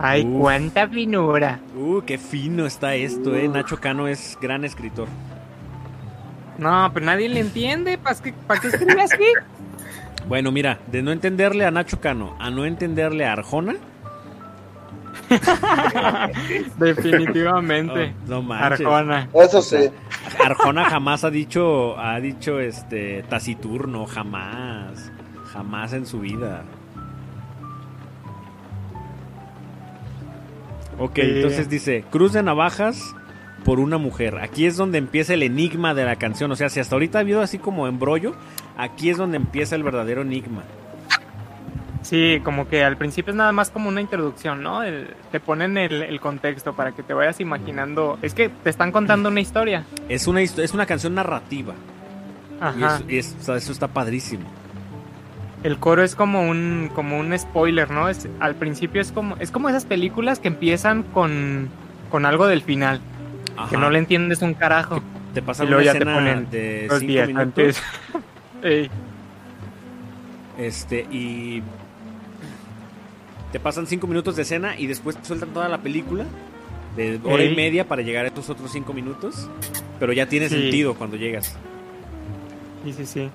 Ay, Uf. cuánta finura. Uh, qué fino está esto, eh. Nacho Cano es gran escritor. No, pero nadie le entiende. ¿Para qué, escribe así? Bueno, mira, de no entenderle a Nacho Cano a no entenderle a Arjona, Definitivamente. oh, no manches. Arjona. Eso sí. Arjona jamás ha dicho, ha dicho este taciturno, jamás, jamás en su vida. Ok, Sí. entonces dice, cruz de navajas por una mujer. Aquí es donde empieza el enigma de la canción. O sea, si hasta ahorita ha habido así como embrollo, aquí es donde empieza el verdadero enigma. Sí, como que al principio es nada más como una introducción, ¿no? El- te ponen el, el contexto para que te vayas imaginando. Es que te están contando una historia. Es una, es una canción narrativa. Ajá. es- y eso está padrísimo. El coro es como un como un spoiler, ¿no? Es, al principio es como es como esas películas que empiezan con con algo del final, Ajá. que no le entiendes un carajo. Te pasan y luego una ya te escena ponen de cinco días minutos. Ey, Este, y te pasan cinco minutos de escena y después te sueltan toda la película de hora y media para llegar a estos otros cinco minutos. Pero ya tiene Sí. sentido cuando llegas. sí, sí, sí.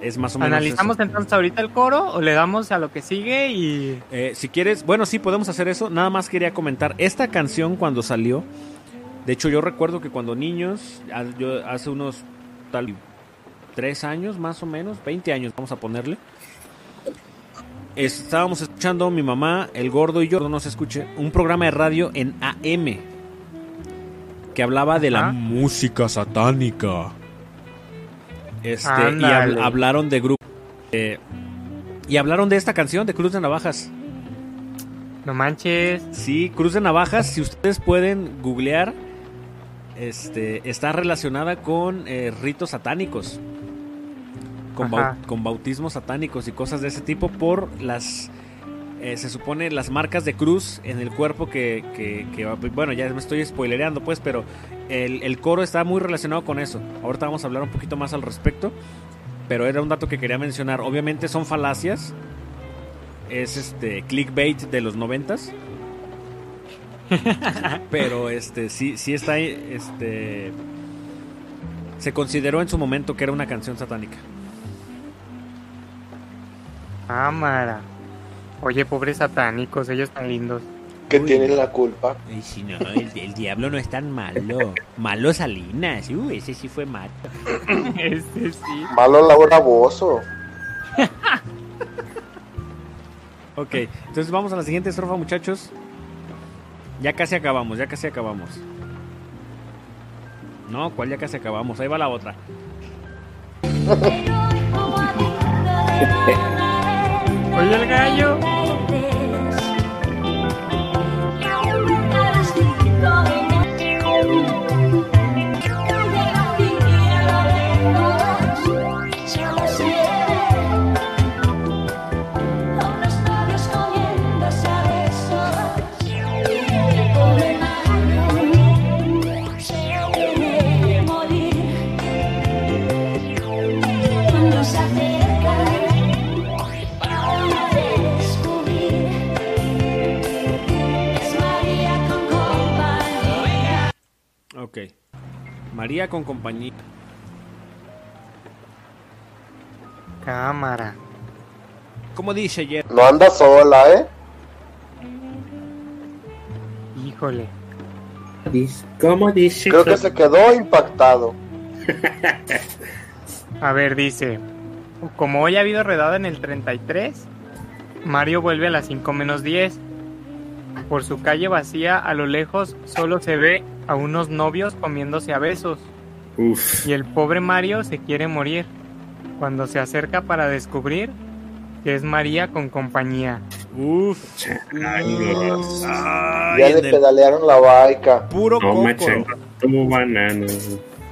Es más o menos. ¿Analizamos eso. entonces ahorita el coro o le damos a lo que sigue y Eh, si quieres, bueno, sí podemos hacer eso. Nada más quería comentar. Esta canción cuando salió, de hecho yo recuerdo que cuando niños, yo hace unos tal 23 años más o menos, 20 años vamos a ponerle. Estábamos escuchando mi mamá, el gordo y yo, no se escuche, un programa de radio en AM que hablaba de la música satánica. Este, y hablaron de grupo. eh, y hablaron de esta canción de Cruz de Navajas. No manches. Sí, Cruz de Navajas, si ustedes pueden googlear, este, está relacionada con eh, ritos satánicos, con, bautismos satánicos y cosas de ese tipo por las, eh, se supone, las marcas de cruz en el cuerpo que, que- que- bueno, ya me estoy spoilereando pues, pero el, el coro está muy relacionado con eso. Ahorita vamos a hablar un poquito más al respecto, pero era un dato que quería mencionar. Obviamente son falacias, es este clickbait de los noventas. Pero este sí sí está ahí, este se consideró en su momento que era una canción satánica. Cámara. Oye, pobres satánicos, ellos tan lindos. Que tienen la culpa. Y si no, el, diablo no es tan malo. Malo Salinas, uh, ese sí fue malo. Este sí. Malo Laura Bozo. Ok, entonces vamos a la siguiente estrofa, muchachos. Ya casi acabamos, ya casi acabamos. No, ¿cuál ya casi acabamos? Ahí va la otra. Oye, el gallo. Ok. María con compañía. Cámara. Como dice ayer. No anda sola, ¿eh? Híjole. ¿Cómo dice? Creo que se quedó impactado. A ver, dice. Como hoy ha habido redada en el 33, Mario vuelve a las 5 menos 10. Por su calle vacía, a lo lejos, solo se ve a unos novios comiéndose a besos. Uf. Y el pobre Mario se quiere morir. Cuando se acerca para descubrir que es María con compañía. Uf. Ay, Ya le el pedalearon la baica. puro No, como banano.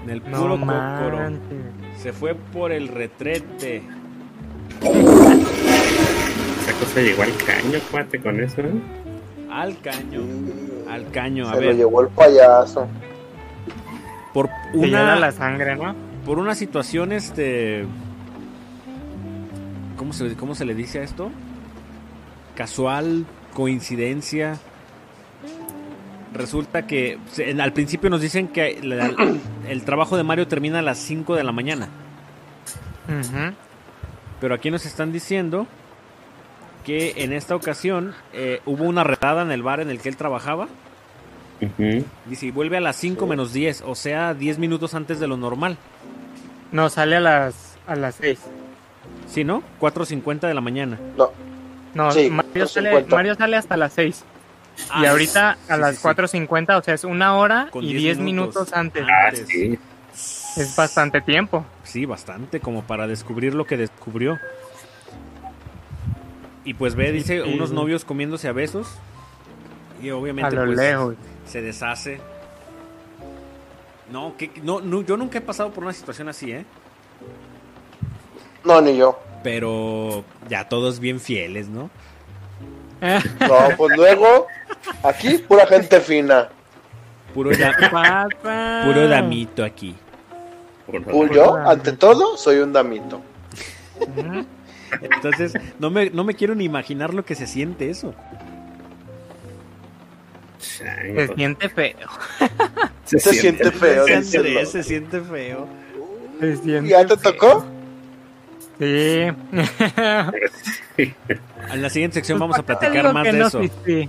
En el No puro manches. Se fue por el retrete. Esa cosa llegó al caño, cuate, con eso, ¿eh? Al caño. Al caño. A Se lo ver, llevó el payaso. por Te llena una, la sangre, ¿no? por una situación, este... ¿Cómo se, ¿Cómo se le dice a esto? Casual, coincidencia. Resulta que al principio nos dicen que la- el trabajo de Mario termina a las 5 de la mañana. Ujú. Pero aquí nos están diciendo que en esta ocasión eh, hubo una redada en el bar en el que él trabajaba. Ujú. Dice, y vuelve a las 5 menos 10, o sea, 10 minutos antes de lo normal. No, sale a las, a las 6. ¿Sí, no? 4.50 de la mañana. No, No, Sí, Mario, sale, 4:50. Mario sale hasta las 6. y Ah, ahorita a sí, las sí, sí. 4.50, o sea, es una hora Con y 10 10 minutos. minutos, antes. Ah, Antes. sí. Es bastante tiempo. Sí, bastante, como para descubrir lo que descubrió. Y pues ve, dice, Sí. unos novios comiéndose a besos. Y obviamente A lo pues, lejos. se deshace. No, que, no, no, yo nunca he pasado por una situación así, ¿eh? no, ni yo. Pero ya todos bien fieles, ¿no? No, pues luego, aquí pura gente fina. Puro, da- puro damito aquí. Yo, ante todo, soy un damito. Entonces, no me, no me quiero ni imaginar lo que se siente eso. Se Changos. siente feo. Se siente feo, Se. Andrés, se siente feo. Se siente ¿Ya te feo. tocó? Sí. En la siguiente sección vamos a ¿Para qué te platicar más de no, eso. sí, sí.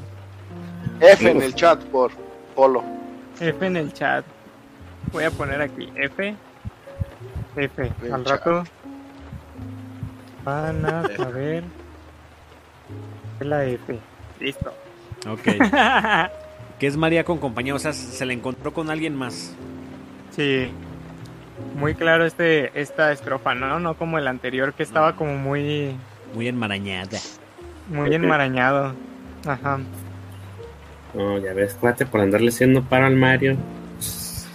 F en el chat por Polo. F en el chat. Voy a poner aquí F. F. Al rato van a saber es la F. Listo. Ok. ¿Qué es María con compañía? O sea, se la encontró con alguien más. Sí. Muy claro este esta estrofa, ¿no? No como el anterior que estaba como muy Muy enmarañada. muy enmarañado. Ajá. No, ya ves, cuate, por andarle haciendo paro al Mario.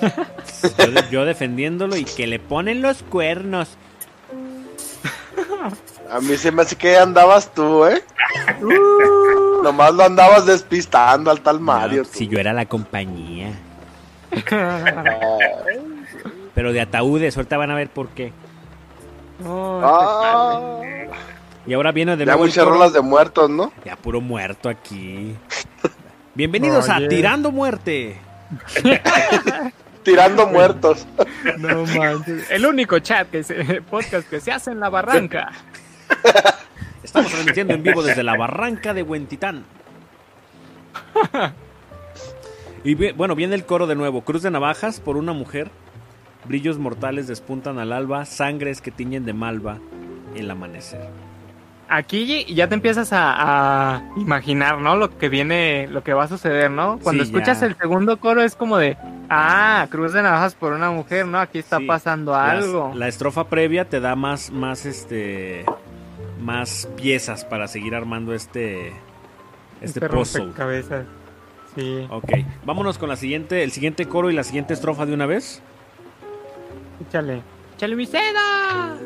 Yo defendiéndolo y que le ponen los cuernos. A mí se me hace que andabas tú, ¿eh? Nomás lo andabas despistando al tal Mario. No, tú. si yo era la compañía. Pero de ataúdes, ahorita van a ver por qué. Oh, Ah. Y ahora viene de Ya nuevo muchas rolas de muertos, ¿no? Ya puro muerto aquí. Bienvenidos a. Tirando Muerte. Tirando muertos. No manches. El único chat que se, podcast que se hace en la barranca. Estamos transmitiendo en vivo desde la barranca de Huentitán. Y bueno, viene el coro de nuevo. Cruz de navajas por una mujer. Brillos mortales despuntan al alba. Sangres que tiñen de malva el amanecer. Aquí ya te empiezas a, a imaginar, ¿no? Lo que viene, lo que va a suceder, ¿no? Cuando Sí, escuchas ya. el segundo coro es como de, ah, cruz de navajas por una mujer, ¿no? Aquí está Sí, pasando algo. la estrofa previa te da más, más, este, más piezas para seguir armando este, este Este puzzle. rompecabezas. Sí. Ok, vámonos con la siguiente, el siguiente coro y la siguiente estrofa de una vez. Échale. ¡Échale mi seda!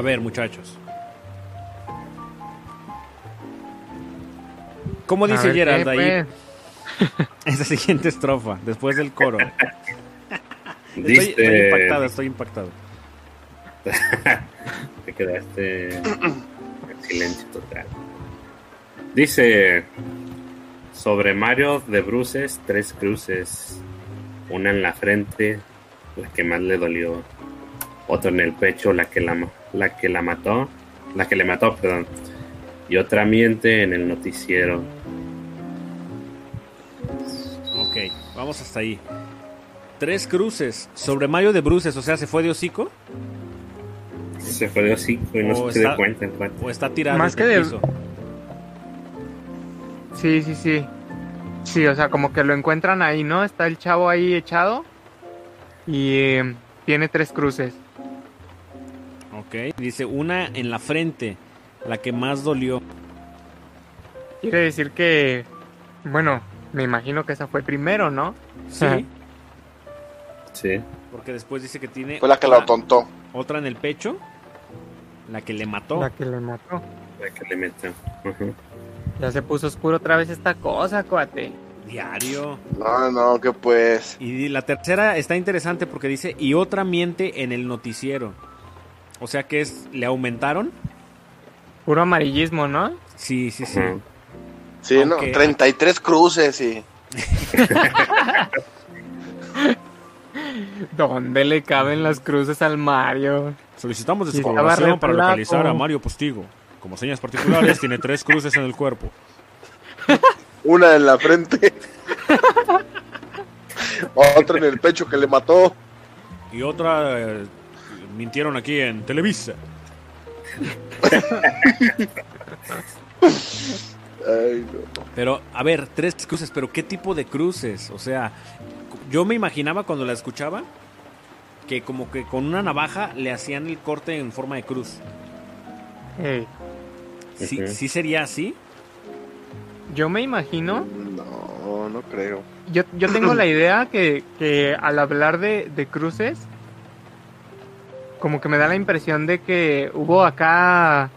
A ver, muchachos. ¿Cómo dice ver, Gerald ¿qué, ahí? Esa siguiente estrofa, después del coro. Estoy, Dice. estoy impactado, estoy impactado. Te quedaste en silencio total. Dice: Sobre Mario de Bruces, tres cruces. Una en la frente, la que más le dolió. Otra en el pecho, la que la, la que la mató. La que le mató, perdón. Y otra miente en el noticiero. Ok, vamos hasta ahí. Tres cruces sobre Mario de Bruces, o sea, ¿se fue de hocico? Se fue de hocico y no O se dio cuenta. en ¿O está tirado Más que de- piso? Sí, sí, sí. Sí, o sea, como que lo encuentran ahí, ¿no? Está el chavo ahí echado y eh, tiene tres cruces. Ok, dice una en la frente, la que más dolió. Quiere decir que, bueno, me imagino que esa fue primero, ¿no? Sí, Sí. porque después dice que tiene Fue la que otra, lo tontó. otra en el pecho, la que le mató. La que le mató. La que le metió. Ya se puso oscuro otra vez esta cosa, cuate. Diario. No, no, que pues. Y la tercera está interesante porque dice, y otra miente en el noticiero. O sea que es, le aumentaron. Puro amarillismo, ¿no? Sí, sí, sí. Sí, Aunque- no, 33 cruces y. ¿Dónde le caben las cruces al Mario? Solicitamos re para localizar a Mario Postigo. Como señas particulares, tiene tres cruces en el cuerpo. Una en la frente. Otra en el pecho que le mató. Y otra eh, mintieron aquí en Televisa. Ay, no. Pero, a ver, tres cruces, pero ¿qué tipo de cruces? O sea, yo me imaginaba cuando la escuchaba que como que con una navaja le hacían el corte en forma de cruz. Ey, ¿Sí, sí sería así? yo me imagino, No, no creo. yo, yo tengo la idea que, que al hablar de, de cruces, como que me da la impresión de que hubo acá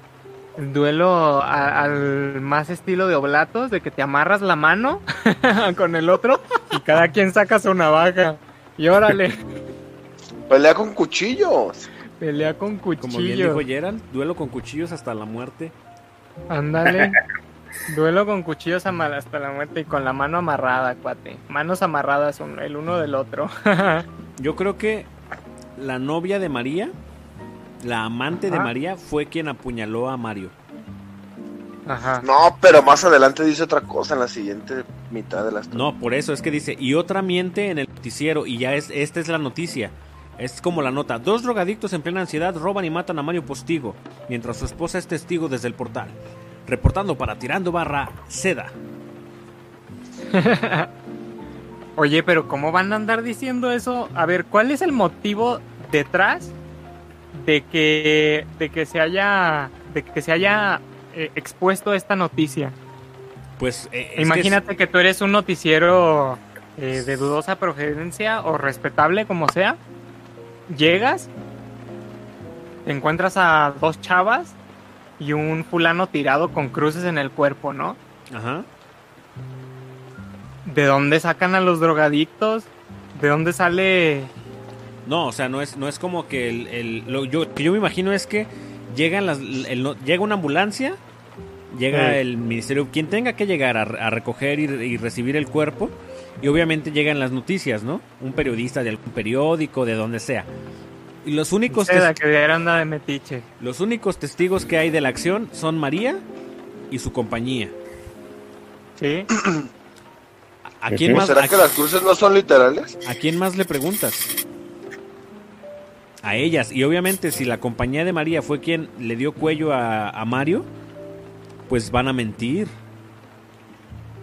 duelo a- al más estilo de oblatos, de que te amarras la mano con el otro y cada quien saca su navaja. Y órale, Pelea con cuchillos. pelea con Como bien dijo Gerald, duelo con cuchillos hasta la muerte. Ándale. Duelo con cuchillos hasta la muerte y con la mano amarrada, cuate. Manos amarradas el uno del otro. Yo creo que la novia de María, la amante de. María, fue quien apuñaló a Mario. Ajá. No, pero más adelante dice otra cosa en la siguiente mitad de la historia. No, por eso es que dice, y otra miente en el noticiero, y ya es, esta es la noticia. Es como la nota, dos drogadictos en plena ansiedad roban y matan a Mario Postigo, mientras su esposa es testigo desde el portal. Reportando para Tirando Barra, Seda. Oye, pero ¿cómo van a andar diciendo eso? A ver, ¿cuál es el motivo detrás de que de que se haya de que se haya eh, expuesto esta noticia? Pues eh, es que Imagínate que, tú eres un noticiero eh, de dudosa procedencia o respetable como sea. Llegas, te encuentras a dos chavas y un fulano tirado con cruces en el cuerpo, ¿no? es- Ajá. ¿De dónde sacan a los drogadictos? ¿De dónde sale No, o sea, no es, no es como que el, el- lo yo, que yo me imagino es que llegan las, el llega una ambulancia, llega Sí. el ministerio, quien tenga que llegar a, a recoger y, y recibir el cuerpo, y obviamente llegan las noticias, ¿no? Un periodista de algún periódico, de donde sea. Y los únicos, seda que de metiche? los únicos testigos que hay de la acción son María y su compañía. Sí. ¿A quién más, ¿Será a- que las cruces no son literales? ¿A quién más le preguntas? A ellas. Y obviamente si la compañía de María fue quien le dio cuello a, a Mario, pues van a mentir.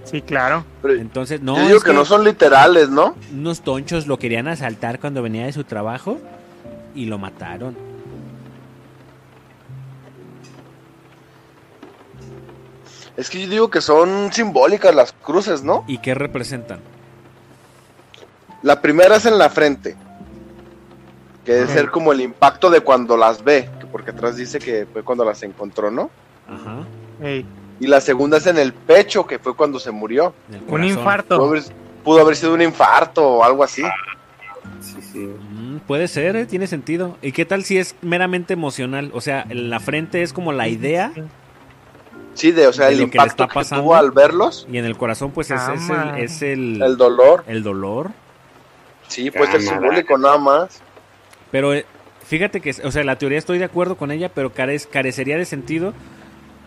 Sí, claro. Pero Entonces, no, yo digo es que, no son literales, ¿no? unos tonchos lo querían asaltar cuando venía de su trabajo y lo mataron. Es que yo digo que son simbólicas las cruces, ¿no? ¿Y qué representan? La primera es en la frente. Que debe ser como el impacto de cuando las ve. que Porque atrás dice que fue cuando las encontró, ¿no? Ajá. Ey, Y la segunda es en el pecho, que fue cuando se murió. un. Pudo infarto. haber, pudo haber sido un infarto o algo así. Sí, sí. Mm, puede ser, ¿eh? tiene sentido. ¿Y qué tal si es meramente emocional? O sea, en la frente es como la idea Sí, de, o sea, De el que impacto está que, pasando. tuvo al verlos, y en el corazón pues es, es el, es el, el dolor. el dolor. Sí, ser Cámara. simbólico nada más. Pero eh, fíjate que, o sea, la teoría estoy de acuerdo con ella, pero carec- carecería de sentido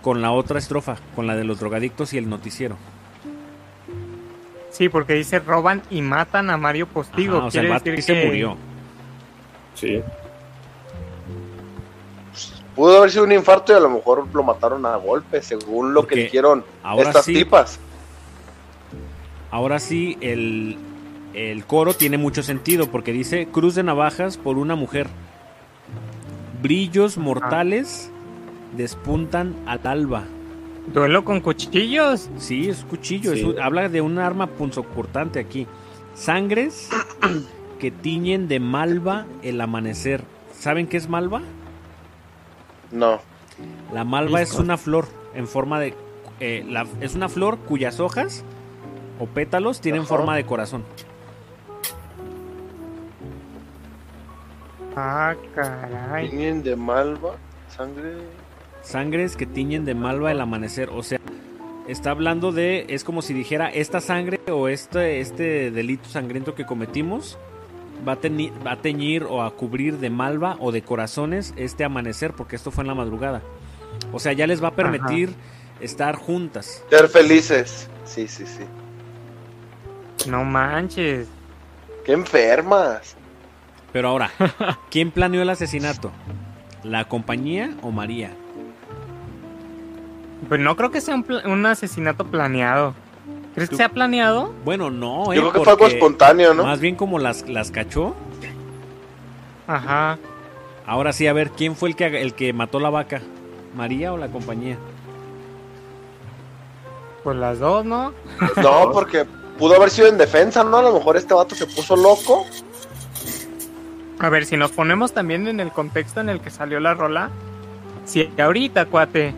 con la otra estrofa, con la de los drogadictos y el noticiero. Sí, porque dice roban y matan a Mario Postigo. Ajá, o sea, el Quiere vato decir sí se que- murió. Sí. Pudo haber sido un infarto y a lo mejor lo mataron a golpe, según lo Porque que dijeron ahora estas sí- tipas. Ahora sí, el, el coro tiene mucho sentido porque dice cruz de navajas por una mujer. Brillos mortales despuntan al alba. Duelo con cuchillos. Sí, es cuchillo. Sí. es un- habla de un arma punzocortante aquí. Sangres que tiñen de malva el amanecer. ¿Saben qué es malva? No. La malva es una flor en forma de... eh, la- es una flor cuyas hojas o pétalos tienen Ajá. forma de corazón. Ah, caray. Tienen de malva, sangre. Sangres que tiñen de malva el amanecer. O sea, está hablando de... Es como si dijera, esta sangre o este, este delito sangriento que cometimos va a, teni- va a teñir o a cubrir de malva o de corazones este amanecer porque esto fue en la madrugada. O sea, ya les va a permitir estar juntas. Ser felices. Sí, sí, sí. No manches. Qué enfermas. Pero ahora, ¿quién planeó el asesinato? ¿La compañía o María? Pues no creo que sea un asesinato planeado. ¿Crees que se ha planeado? Bueno, no, ¿eh? Yo creo que fue algo espontáneo, ¿no? Más bien como las, las cachó. Ajá. Ahora sí, a ver, ¿quién fue el que, el que mató la vaca? ¿María o la compañía? Pues las dos, ¿no? No, porque pudo haber sido en defensa, ¿no? A lo mejor este vato se puso loco. A ver, si nos ponemos también en el contexto en el que salió la rola, si ahorita, cuate,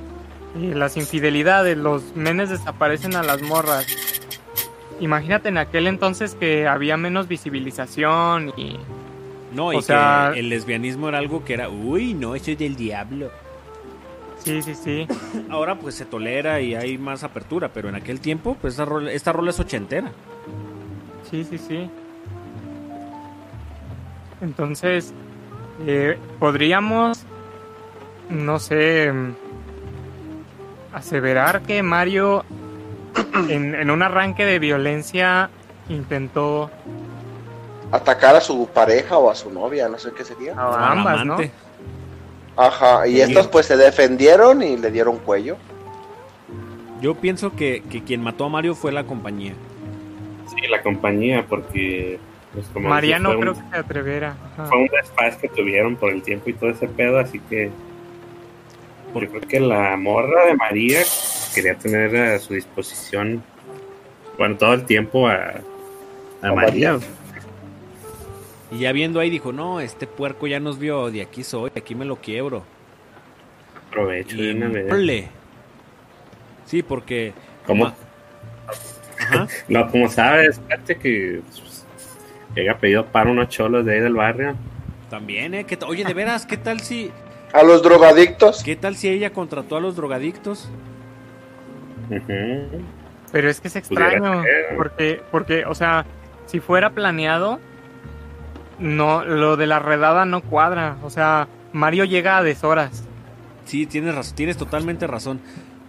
eh, las infidelidades, los menes desaparecen a las morras. Imagínate en aquel entonces que había menos visibilización y No, O y sea- que el lesbianismo era algo que era, uy, no, eso es del diablo. sí, sí, sí. Ahora pues se tolera y hay más apertura, pero en aquel tiempo, pues esta rola, esta rola es ochentera. Sí, sí, sí. Entonces, eh, podríamos, no sé, aseverar que Mario en, en un arranque de violencia intentó Atacar a su pareja o a su novia, no sé qué sería. a ambas, ¿no? Ajá, y Sí. estas pues se defendieron y le dieron cuello. Yo pienso que, que quien mató a Mario fue la compañía. Sí, la compañía, porque. Pues, como María dije, no fue creo un, que se atreviera. Ajá. Fue un desfaz que tuvieron por el tiempo y todo ese pedo, así que. Yo creo que la morra de María quería tener a su disposición. Bueno, todo el tiempo a, a A María. María. Y ya viendo ahí dijo, no, este puerco ya nos vio, de aquí soy, de aquí me lo quiebro. Aprovecho de Y una vez. ple. Sí, porque... ¿Cómo? Ajá. No, como sabes, fíjate que pues, llega pedido para unos cholos de ahí del barrio. También, ¿eh? ¿Qué ta- Oye, de veras, ¿qué tal si... A los drogadictos. ¿Qué tal si ella contrató a los drogadictos? Pero es que es extraño, porque, porque, o sea, si fuera planeado, no, lo de la redada no cuadra. O sea, Mario llega a deshoras. Sí, tienes razón, tienes totalmente razón.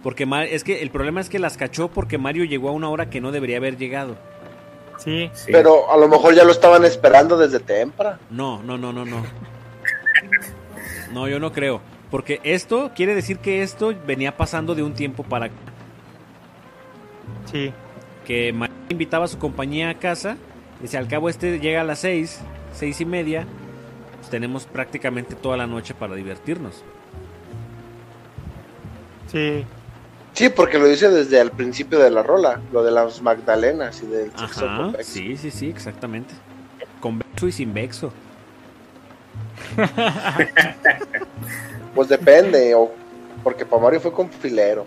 Porque es que el problema es que las cachó porque Mario llegó a una hora que no debería haber llegado. Sí, Sí. Pero a lo mejor ya lo estaban esperando desde temprano. No, no, no, no, no. No, yo no creo. Porque esto quiere decir que esto venía pasando de un tiempo para sí. que María invitaba a su compañía a casa. Dice, al cabo este llega a las seis, seis y media. Pues tenemos prácticamente toda la noche para divertirnos. Sí, Sí, porque lo dice desde el principio de la rola, lo de las Magdalenas y del sexo Ajá, sí, sí, sí, exactamente. Con Bexo y sin Bexo. Pues depende, o porque para Mario fue con filero.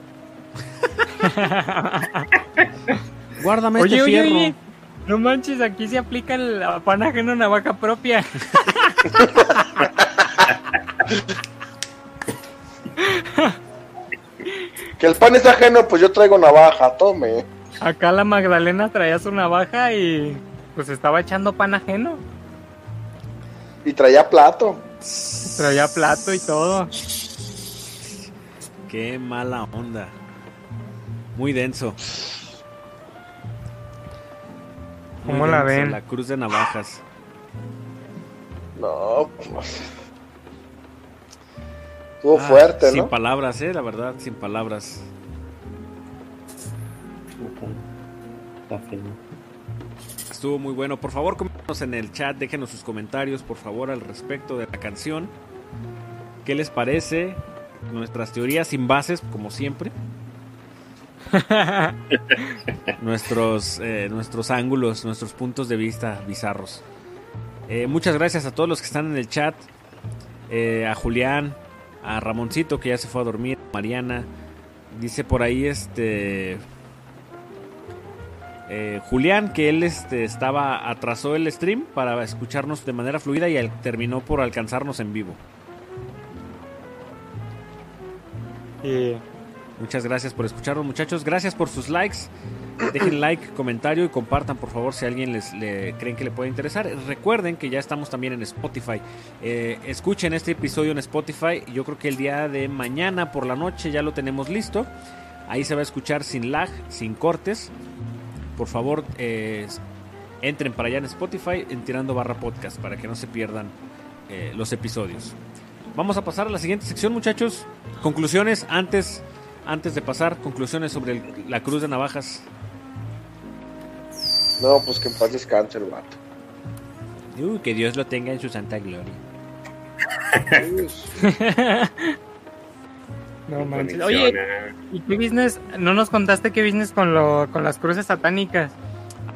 Guárdame Oye, este oye, fierro. oye, no manches, aquí se aplica el pan ajeno a una vaca propia. Que el pan es ajeno, pues yo traigo navaja, tome. Acá la Magdalena traía su navaja y pues estaba echando pan ajeno. Y traía plato. Traía plato y todo. Qué mala onda. Muy denso. Muy ¿Cómo la ven? La cruz de navajas. No, pues. Estuvo Ah, fuerte, Sin ¿no? palabras, eh, la verdad, sin palabras. Está fino. Estuvo muy bueno. Por favor, coméntenos en el chat, déjenos sus comentarios, por favor, al respecto de la canción. ¿Qué les parece? Nuestras teorías sin bases, como siempre. nuestros, eh, nuestros ángulos, nuestros puntos de vista bizarros. Eh, muchas gracias a todos los que están en el chat. Eh, a Julián, a Ramoncito que ya se fue a dormir, Mariana. Dice por ahí este eh, Julián que él este, estaba atrasó el stream para escucharnos de manera fluida y al- terminó por alcanzarnos en vivo. Muchas gracias por escucharnos, muchachos. Gracias por sus likes. Dejen like, comentario y compartan, por favor, si a alguien les le, creen que le puede interesar. Recuerden que ya estamos también en Spotify. Eh, escuchen este episodio en Spotify. Yo creo que el día de mañana por la noche ya lo tenemos listo. Ahí se va a escuchar sin lag, sin cortes. Por favor, eh, entren para allá en Spotify en Tirando Barra Podcast para que no se pierdan eh, los episodios. Vamos a pasar a la siguiente sección, muchachos. Conclusiones antes, antes de pasar, conclusiones sobre el- la cruz de navajas. No, pues que en paz descanse el vato. Uy, que Dios lo tenga en su santa gloria. No manches. Oye, ah. ¿y qué business? No nos contaste qué business con, lo, con las cruces satánicas.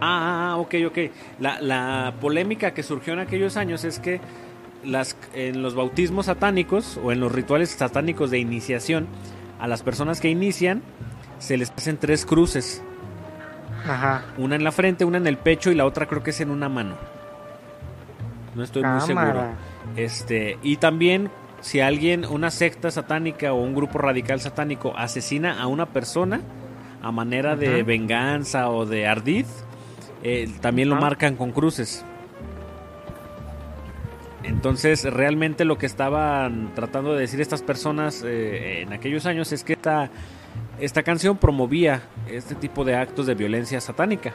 Ah, ah, ok, ok. La, la polémica que surgió en aquellos años es que las, en los bautismos satánicos o en los rituales satánicos de iniciación, a las personas que inician se les hacen tres cruces. Ajá. Una en la frente, una en el pecho y la otra creo que es en una mano. No estoy muy seguro. Este, y también si alguien, una secta satánica o un grupo radical satánico asesina a una persona a manera de venganza o de ardid, eh, también lo marcan con cruces. Entonces, realmente lo que estaban tratando de decir estas personas eh, en aquellos años es que esta, esta canción promovía este tipo de actos de violencia satánica.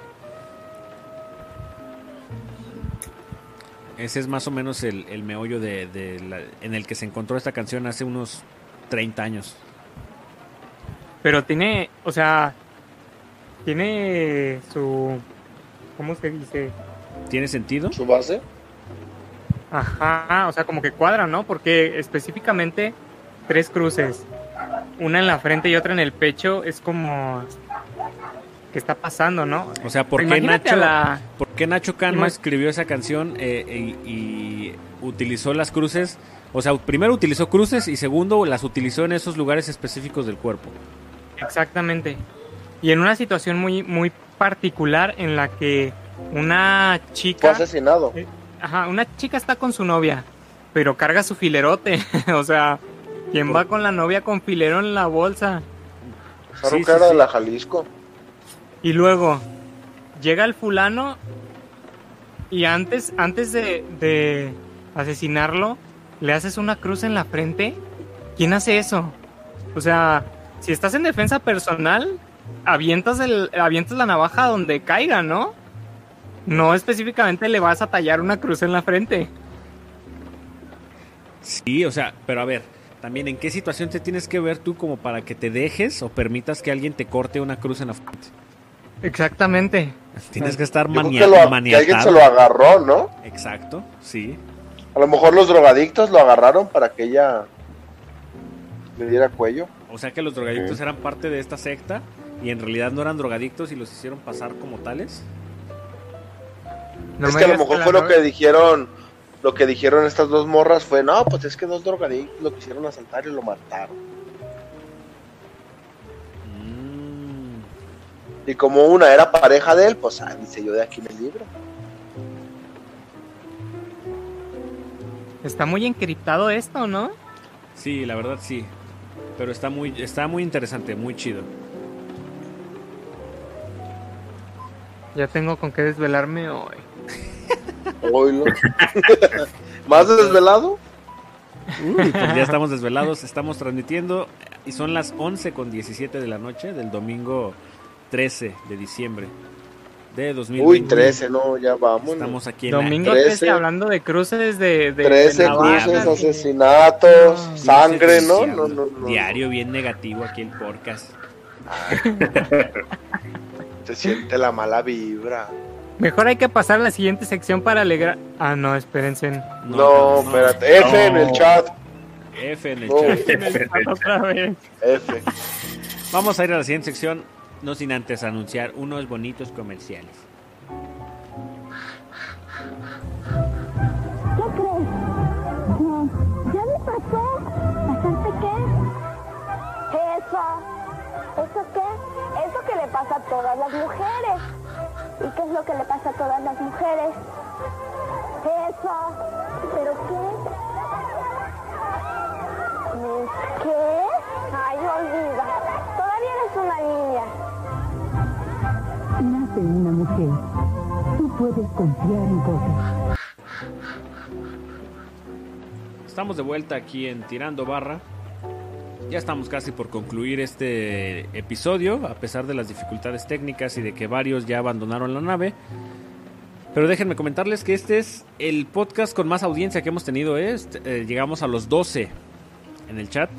Ese es más o menos el, el meollo de, de la- en el que se encontró esta canción hace unos 30 años. Pero tiene, o sea, tiene su, ¿cómo se dice? ¿Tiene sentido? ¿Su base? Ajá, o sea, como que cuadra, ¿no? Porque específicamente tres cruces, una en la frente y otra en el pecho, es como, ¿qué está pasando, no? O sea, ¿por qué Nacho, la- ¿por qué Nacho Cano escribió esa canción eh, y, y utilizó las cruces? O sea, primero utilizó cruces y segundo las utilizó en esos lugares específicos del cuerpo. Exactamente. Y en una situación muy, muy particular en la que una Fue chica, asesinado. ajá, una chica está con su novia, pero carga su filerote. o sea, ¿quién va con la novia con filero en la bolsa? Esa Sí, sí, era de sí. la Jalisco. Y luego llega el fulano y antes, antes de, asesinarlo, le haces una cruz en la frente. ¿Quién hace eso? O sea, si estás en defensa personal, avientas, el, avientas la navaja donde caiga, ¿no? No específicamente le vas a tallar una cruz en la frente. Sí, o sea, pero a ver, también en qué situación te tienes que ver tú como para que te dejes o permitas que alguien te corte una cruz en la frente. Exactamente. Tienes que estar mania- que, lo- que alguien se lo agarró, ¿no? Exacto, sí. A lo mejor los drogadictos lo agarraron para que ella le diera cuello. O sea que los drogadictos eran parte de esta secta y en realidad no eran drogadictos y los hicieron pasar como tales. No es que a lo mejor la fue lo que dijeron, lo que dijeron estas dos morras fue, no, pues es que dos drogadictos lo quisieron asaltar y lo mataron. Y como una era pareja de él, pues ah, dice yo de aquí en el libro. Está muy encriptado esto, ¿no? sí, la verdad sí. Pero está muy, está muy interesante, muy chido. Ya tengo con qué desvelarme hoy. Oílo. ¿Más desvelado? Uy, pues ya estamos desvelados, estamos transmitiendo y son las 11 con 17 de la noche del domingo 13 de diciembre de 2020. Uy, 13, no, ya vamos. Estamos aquí en Domingo 13. 13, hablando de cruces de... de 13 de navajas, cruces, de- asesinatos, No. sangre, ¿no? Diario, No, no, no. Diario bien negativo aquí el podcast. Se siente la mala vibra. Mejor hay que pasar a la siguiente sección para alegrar... Ah, no, espérense. No, espérate. F en el chat. F en el chat. En el chat otra vez. F. Vamos a ir a la siguiente sección, no sin antes anunciar unos bonitos comerciales. ¿Qué crees? ¿Ya le pasó? ¿Bastante qué? Eso. ¿Eso qué? Eso que le pasa a todas las mujeres. ¿Y qué es lo que le pasa a todas las mujeres? Eso. ¿Pero qué? ¿Es qué? Ay, olvida. Estamos de vuelta aquí en Tirando Barra. Ya estamos casi por concluir este episodio, a pesar de las dificultades técnicas y de que varios ya abandonaron la nave. Pero déjenme comentarles que este es el podcast con más audiencia que hemos tenido. ¿eh? Este, eh, llegamos a los 12 en el chat,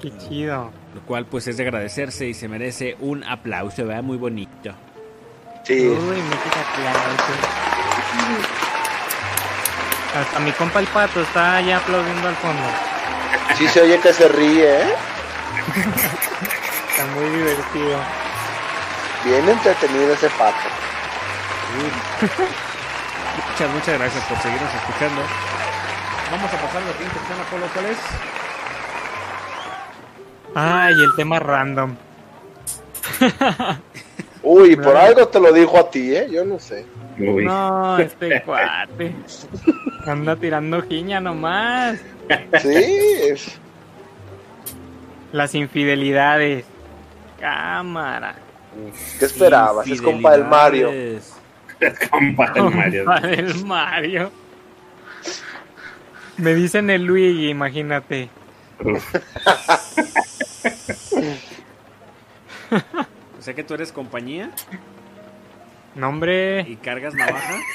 Qué chido. lo cual pues es de agradecerse y se merece un aplauso, ¿verdad? Muy bonito. Sí. Uy, aplausos. Hasta mi compa el pato está allá aplaudiendo al fondo. Sí se oye que se ríe, ¿eh? Está muy divertido. Bien entretenido ese pato. Muchas, muchas gracias por seguirnos escuchando. Vamos a pasar a la siguiente tema, Polo, ¿cuál es? Ay, el tema random. Uy, por algo te lo dijo a ti, ¿eh? Yo no sé. Uy. No, este cuate. Anda tirando giña nomás. Sí, es- Las infidelidades. Cámara. ¿qué esperabas? Es compa del Mario. Compa del Mario. Compa del Mario. Me dicen el Luigi, imagínate. O sea que tú eres compañía No, hombre. y cargas navaja.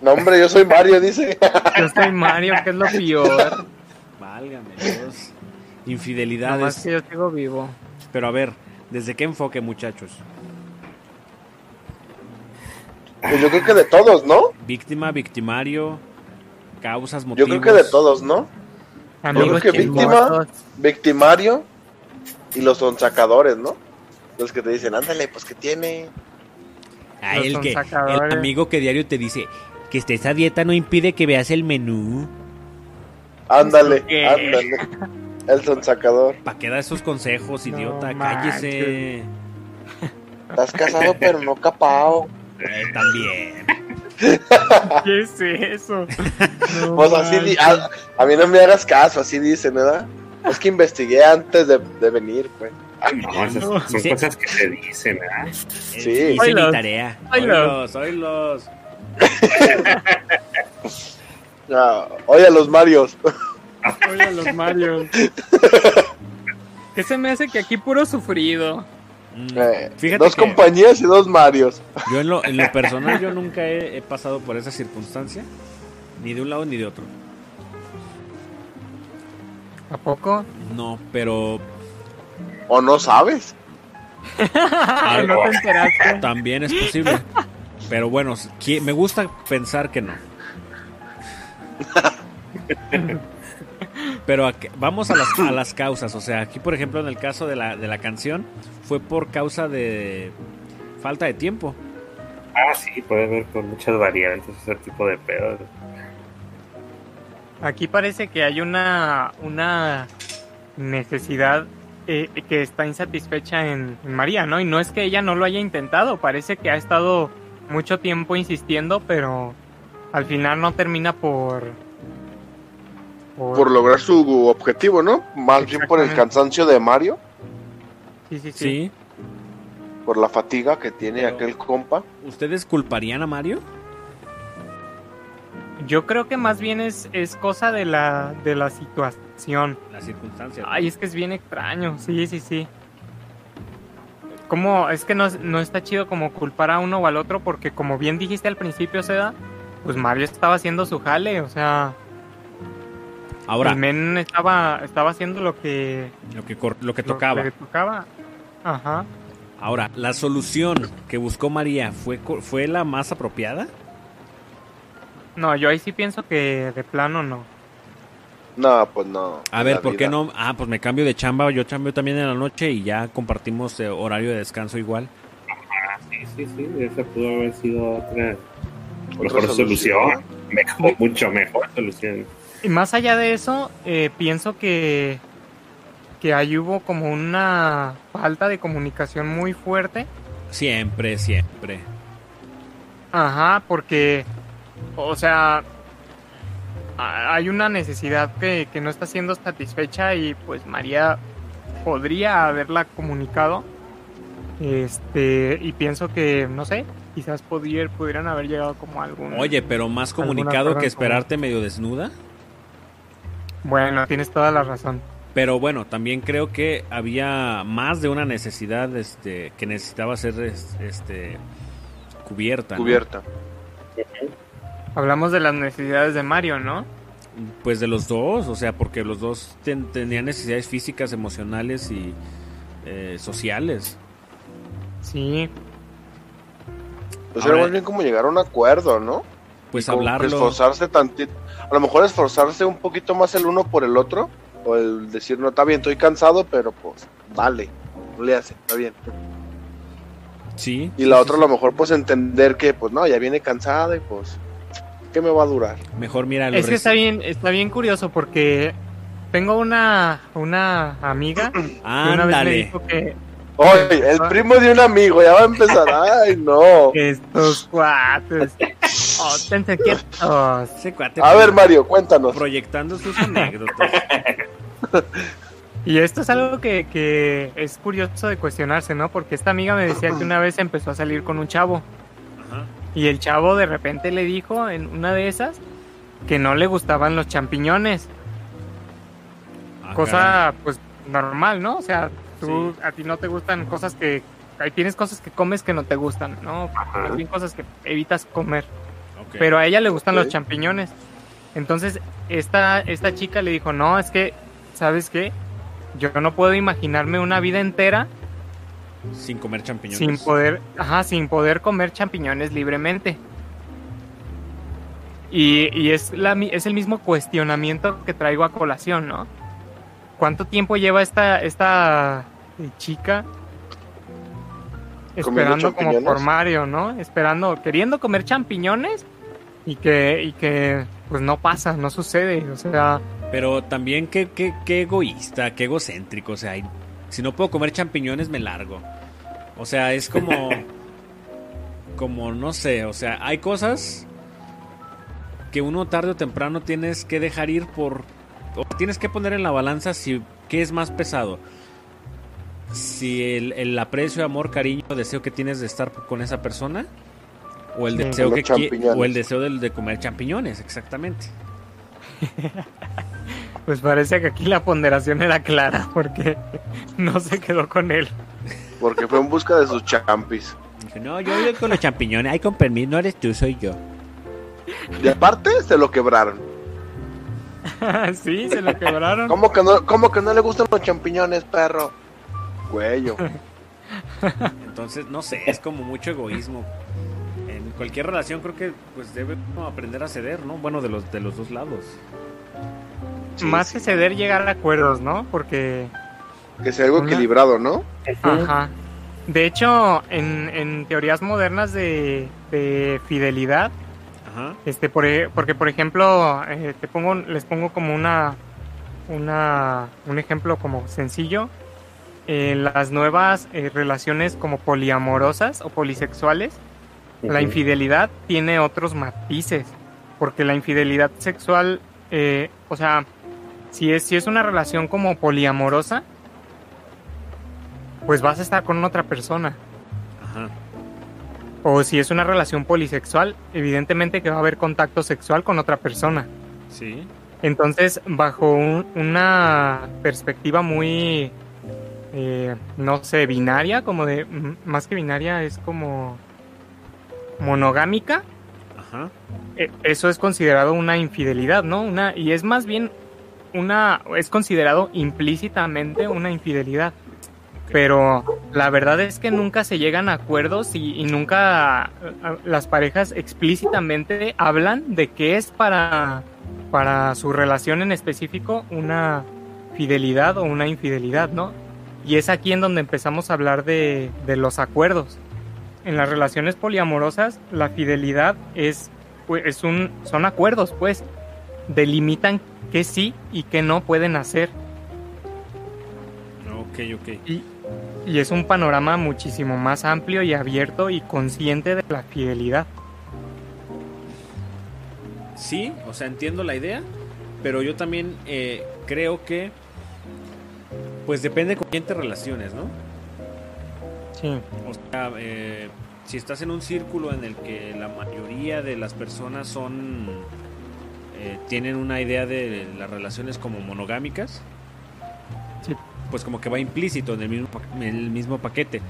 No, hombre, yo soy Mario, dice. Yo soy Mario, que es lo peor. Válgame Dios. Nomás Infidelidades. que yo sigo vivo. Pero a ver, ¿desde qué enfoque, muchachos? Pues yo creo que de todos, ¿no? Víctima, victimario, causas, Yo motivos. creo que de todos, ¿no? Amigos creo que víctima. Victimario y los sonsacadores, ¿no? Los que te dicen, ándale, pues que tiene. Ah, Los el, que, el amigo que diario te dice que estés a dieta no impide que veas el menú. Ándale, ¿Qué? ándale. El sonsacador. ¿Para qué da esos consejos, No idiota? manches. Cállese. Estás casado, pero no capao. Eh, también. ¿Qué es eso? No Pues así, di- a, a mí no me hagas caso, así dicen, ¿verdad? Es que investigué antes de, de venir, pues. no, esas No. son Sí. cosas que se dicen, ¿verdad? Sí. Hice mi Oilos. tarea. Oilos. Oilos, oilos. Ah, oye, a los Marios. Oye, los Marios. ¿Qué se me hace que aquí puro sufrido? Mm, Eh, Fíjate dos que compañías y dos Marios. yo en lo, en lo personal yo nunca he, he pasado por esa circunstancia. Ni de un lado ni de otro. ¿A poco? No, pero ¿O no sabes? Ah, ¿No te enteraste? también es posible. Pero bueno, me gusta pensar que no. Pero a que- vamos a las, a las causas. O sea, aquí por ejemplo en el caso de la, de la canción fue por causa de falta de tiempo. Ah, sí, puede haber con muchas variantes ese tipo de pedos. Aquí parece que hay una, una necesidad eh, que está insatisfecha en, en María, ¿no? Y no es que ella no lo haya intentado, parece que ha estado mucho tiempo insistiendo, pero al final no termina por... Por lograr su objetivo, ¿no? Más bien por el cansancio de Mario, Sí, sí, sí. Sí. por la fatiga que tiene Pero- aquel compa. ¿Ustedes culparían a Mario? Yo creo que más bien es, es cosa de la, de la situación. Las circunstancias. Ay, es que es bien extraño, sí, sí, sí. Como, es que no, no está chido como culpar a uno o al otro, porque como bien dijiste al principio, Seda, pues Mario estaba haciendo su jale, o sea, Ahora, el men estaba, estaba haciendo lo que, lo que, cor- lo que lo tocaba. que tocaba. Ajá. Ahora, la solución que buscó María fue, fue la más apropiada. No, yo ahí sí pienso que de plano no. No, pues no. A ver, ¿por qué no? Ah, pues me cambio de chamba, yo cambio también en la noche y ya compartimos eh, horario de descanso igual. Sí, sí, sí, esa pudo haber sido otra Otra mejor solución. solución. Mejor, mucho mejor solución. Y más allá de eso, eh, pienso que, que ahí hubo como una falta de comunicación muy fuerte. Siempre, siempre. Ajá, porque, o sea, hay una necesidad que, que no está siendo satisfecha y pues María podría haberla comunicado. Este, y pienso que, no sé, quizás pudier- pudieran haber llegado como a algún... Oye, pero más comunicado que esperarte medio desnuda. Bueno, tienes toda la razón. Pero bueno, también creo que había más de una necesidad este, que necesitaba ser es- este, cubierta. ¿no? Cubierta. Hablamos de las necesidades de Mario, ¿no? Pues de los dos, o sea, porque los dos ten- tenían necesidades físicas, emocionales y eh, sociales. Sí. Pues Ahora- era más bien como llegar a un acuerdo, ¿no? Pues hablarlo. esforzarse tantito. A lo mejor esforzarse un poquito más el uno por el otro. O el decir, no, está bien, estoy cansado, pero pues, vale. No le hace, está bien. Sí. Y la otra a lo mejor pues entender que pues no, ya viene cansada y pues, ¿qué me va a durar? Mejor mira Es que está bien, está bien curioso porque tengo una, una amiga que una vez me dijo que Oye, el primo de un amigo ya va a empezar. Ay, no. estos cuates, oh, tense quietos. Ese cuate A ver, Mario, cuéntanos. proyectando sus anécdotas. Y esto es algo que, que es curioso de cuestionarse, ¿no? Porque esta amiga me decía que una vez empezó a salir con un chavo Ajá. y el chavo de repente le dijo en una de esas que no le gustaban los champiñones. Ah, cosa pues normal, ¿no? O sea, tú Sí. a ti no te gustan cosas que ahí tienes cosas que comes que no te gustan, ¿no? Más bien cosas que evitas comer. Pero a ella le gustan los champiñones. Entonces, esta esta chica le dijo, "No, es que ¿sabes qué? Yo no puedo imaginarme una vida entera Sin comer champiñones. sin poder, ajá, sin poder comer champiñones libremente." Y, y es, la, mi- es el mismo cuestionamiento que traigo a colación, ¿no? ¿Cuánto tiempo lleva esta, esta eh, chica esperando como por Mario, ¿no? Esperando, queriendo comer champiñones y que, y que pues no pasa, no sucede. O sea, Pero también qué, qué, qué egoísta, qué egocéntrico. O sea, si no puedo comer champiñones, me largo. O sea, es como. como no sé. O sea, hay cosas que uno tarde o temprano tienes que dejar ir por. O tienes que poner en la balanza si qué es más pesado. Si el, el aprecio, amor, cariño, deseo que tienes de estar con esa persona. O el Sí. deseo que o el deseo de, de comer champiñones, exactamente. pues parece que aquí la ponderación era clara porque no se quedó con él. Porque fue en busca de sus champis. Dije, no, yo voy con los champiñones. Ay, con permiso, no eres tú, soy yo. Y aparte se lo quebraron. sí, se lo quebraron. ¿Cómo que no, cómo que no le gustan los champiñones, perro? Cuello. Entonces, no sé, es como mucho egoísmo. Cualquier relación creo que pues debe aprender a ceder, ¿no? Bueno, de los de los dos lados. Sí, Más sí. que ceder, llegar a acuerdos, ¿no? Porque Que sea algo Una- equilibrado, ¿no? Ajá. De hecho, en, en teorías modernas de, de fidelidad, Ajá. este, por, e- porque por ejemplo, eh, te pongo, les pongo como una, una, un ejemplo como sencillo. En las nuevas eh, relaciones como poliamorosas o polisexuales, la infidelidad tiene otros matices, porque la infidelidad sexual, eh, o sea, si es, si es una relación como poliamorosa, pues vas a estar con otra persona. Ajá. O si es una relación polisexual, evidentemente que va a haber contacto sexual con otra persona. Sí. Entonces, bajo un- una perspectiva muy, eh, no sé, binaria, como de, más que binaria, es como monogámica, Ajá. eh, eso es considerado una infidelidad, ¿no? Una, y es más bien una, es considerado implícitamente una infidelidad. Pero la verdad es que nunca se llegan a acuerdos y, y nunca las parejas explícitamente hablan de qué es para, para su relación en específico una fidelidad o una infidelidad, ¿no? Y es aquí en donde empezamos a hablar de, de los acuerdos. En las relaciones poliamorosas, la fidelidad es, pues, es un, son acuerdos, pues, delimitan qué sí y qué no pueden hacer. Ok, ok. Y, y es un panorama muchísimo más amplio y abierto y consciente de la fidelidad. Sí, o sea, entiendo la idea, pero yo también eh, creo que pues depende con quién te relaciones, ¿no? Sí. O sea, eh, si estás en un círculo en el que la mayoría de las personas son eh, tienen una idea de las relaciones como monogámicas, Sí. pues como que va implícito en el mismo, en el mismo paquete.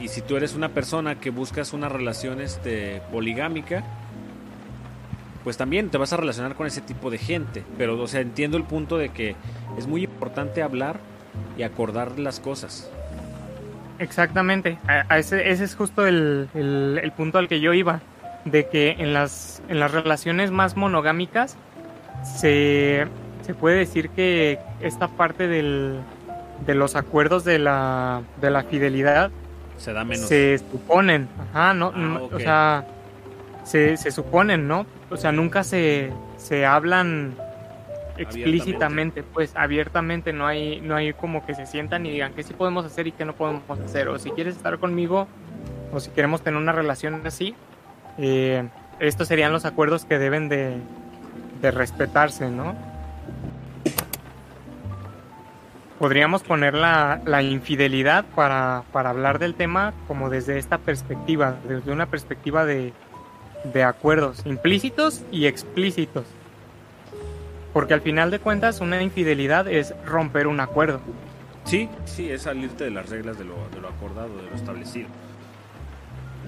Y si tú eres una persona que buscas una relación este, poligámica, pues también te vas a relacionar con ese tipo de gente. Pero, o sea, entiendo el punto de que es muy importante hablar y acordar las cosas. Exactamente, a- a ese, ese es justo el, el- el punto al que yo iba, de que en las, en las relaciones más monogámicas se, se puede decir que esta parte del, de los acuerdos de la, de la fidelidad Se da menos. se suponen, ajá, no, Ah, no, o sea, se, se suponen, ¿no? O sea, nunca se, se hablan explícitamente, pues abiertamente, no hay, no hay como que se sientan y digan qué sí podemos hacer y qué no podemos hacer, o si quieres estar conmigo, o si queremos tener una relación así, eh, estos serían los acuerdos que deben de, de respetarse, ¿no? Podríamos poner la, la infidelidad para, para hablar del tema como desde esta perspectiva, desde una perspectiva de, de acuerdos implícitos y explícitos. Porque al final de cuentas una infidelidad es romper un acuerdo. Sí, sí, es salirte de las reglas de lo, de lo acordado, de lo establecido.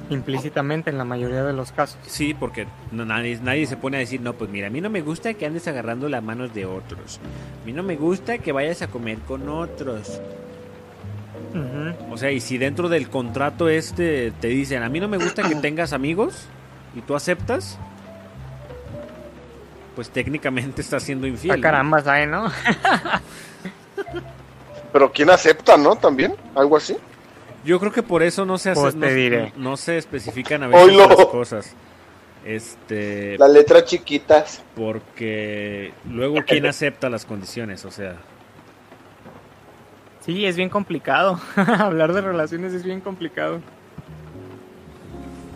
Implícitamente en la mayoría de los casos. Sí, porque no- nadie, nadie se pone a decir, no, pues mira, a mí no me gusta que andes agarrando las manos de otros. A mí no me gusta que vayas a comer con otros. O sea, y si dentro del contrato este te dicen, a mí no me gusta que tengas amigos y tú aceptas, pues técnicamente estás siendo infiel. Ah, ¿no? caramba, ¿sabe, no? Pero ¿quién acepta, no? También, algo así. Yo creo que por eso no se hace, Pues no, diré. no se especifican a veces Oilo. las cosas. Este, Las letras chiquitas. porque luego quién acepta las condiciones, o sea, Sí, es bien complicado. Hablar de relaciones es bien complicado.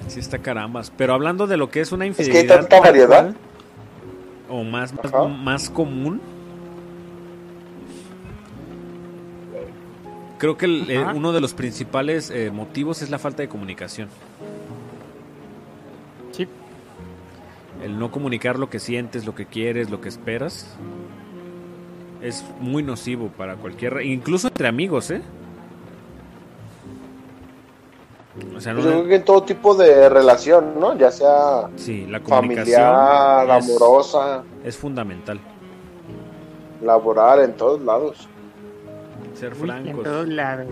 sí está carambas. Pero hablando de lo que es una que hay infidelidad tanta variedad. cual, o más más, común. Creo que el- eh, uno de los principales eh, motivos es la falta de comunicación. Sí. El no comunicar lo que sientes, lo que quieres, lo que esperas, es muy nocivo para cualquier, incluso entre amigos, ¿eh? O sea, no Pues yo creo que en todo tipo de relación, ¿no? Ya sea sí, la comunicación familiar, es, amorosa, es fundamental. laboral, en todos lados. Ser Uy, en francos. todos lados.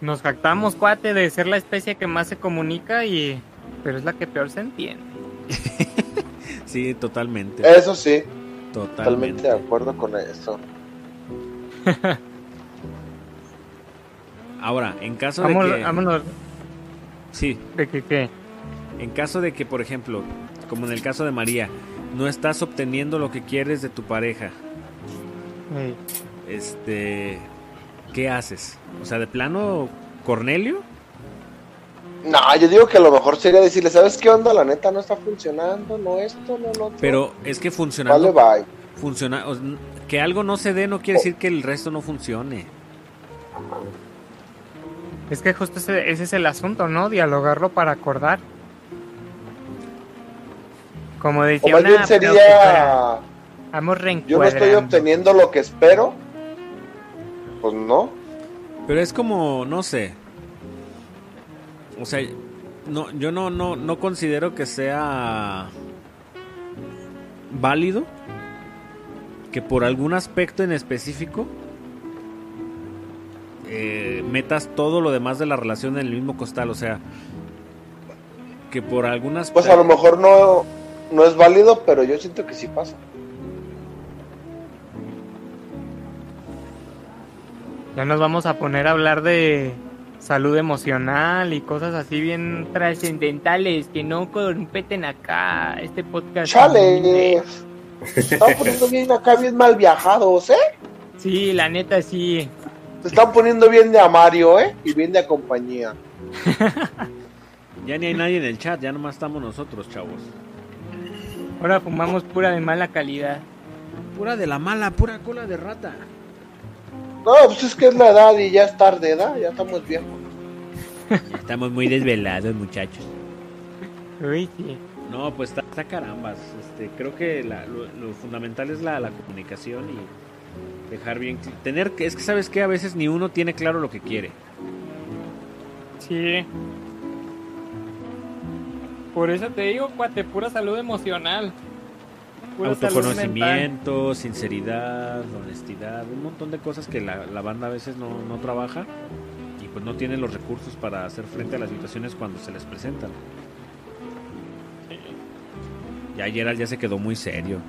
Nos jactamos, cuate, de ser la especie que más se comunica y... Pero es la que peor se entiende. Sí, totalmente. Eso sí, totalmente Totalmente. de acuerdo con eso. Ahora, en caso Vámonos, de que vámonos sí, de que qué. en caso de que, por ejemplo, como en el caso de María, no estás obteniendo lo que quieres de tu pareja, Ey, este, ¿qué haces? O sea, de plano Cornelio? No, yo digo que a lo mejor sería decirle, ¿sabes qué onda? La neta no está funcionando, no esto, no lo otro. Pero es que funcionando Vale, bye. funciona, o- que algo no se dé no quiere decir que el resto no funcione. Es que justo ese, ese es el asunto, ¿no? Dialogarlo para acordar. Como O decía más una bien sería, vamos yo no estoy obteniendo lo que espero. Pues no. Pero es como, no sé. O sea, no, yo no, no, no considero que sea válido que por algún aspecto en específico eh, metas todo lo demás de la relación en el mismo costal. O sea, que por algún aspecto... Pues a lo mejor no, no es válido, pero yo siento que sí pasa. Ya nos vamos a poner a hablar de salud emocional y cosas así bien trascendentales que no competen acá este podcast. ¡Chale! Están poniendo bien acá, bien mal viajados, ¿eh? Sí, la neta sí. Se están poniendo bien de a Mario, ¿eh? Y bien de a compañía. Ya ni hay nadie en el chat, ya nomás estamos nosotros, chavos. Ahora fumamos pura de mala calidad. Pura de la mala, pura cola de rata. No, pues es que es la edad y ya es tarde, ¿edad? Ya estamos viejos. Estamos muy desvelados, muchachos. Uy, sí. No, pues está, está carambas. Este, creo que la- lo, lo fundamental es la, la comunicación y dejar bien tener que es que sabes que a veces ni uno tiene claro lo que quiere. Sí. Por eso te digo, cuate, pura salud emocional. Pura salud autoconocimiento, sinceridad, honestidad, un montón de cosas que la, la banda a veces no, no trabaja y pues no tiene los recursos para hacer frente a las situaciones cuando se les presentan. Ya Gerald ya se quedó muy serio.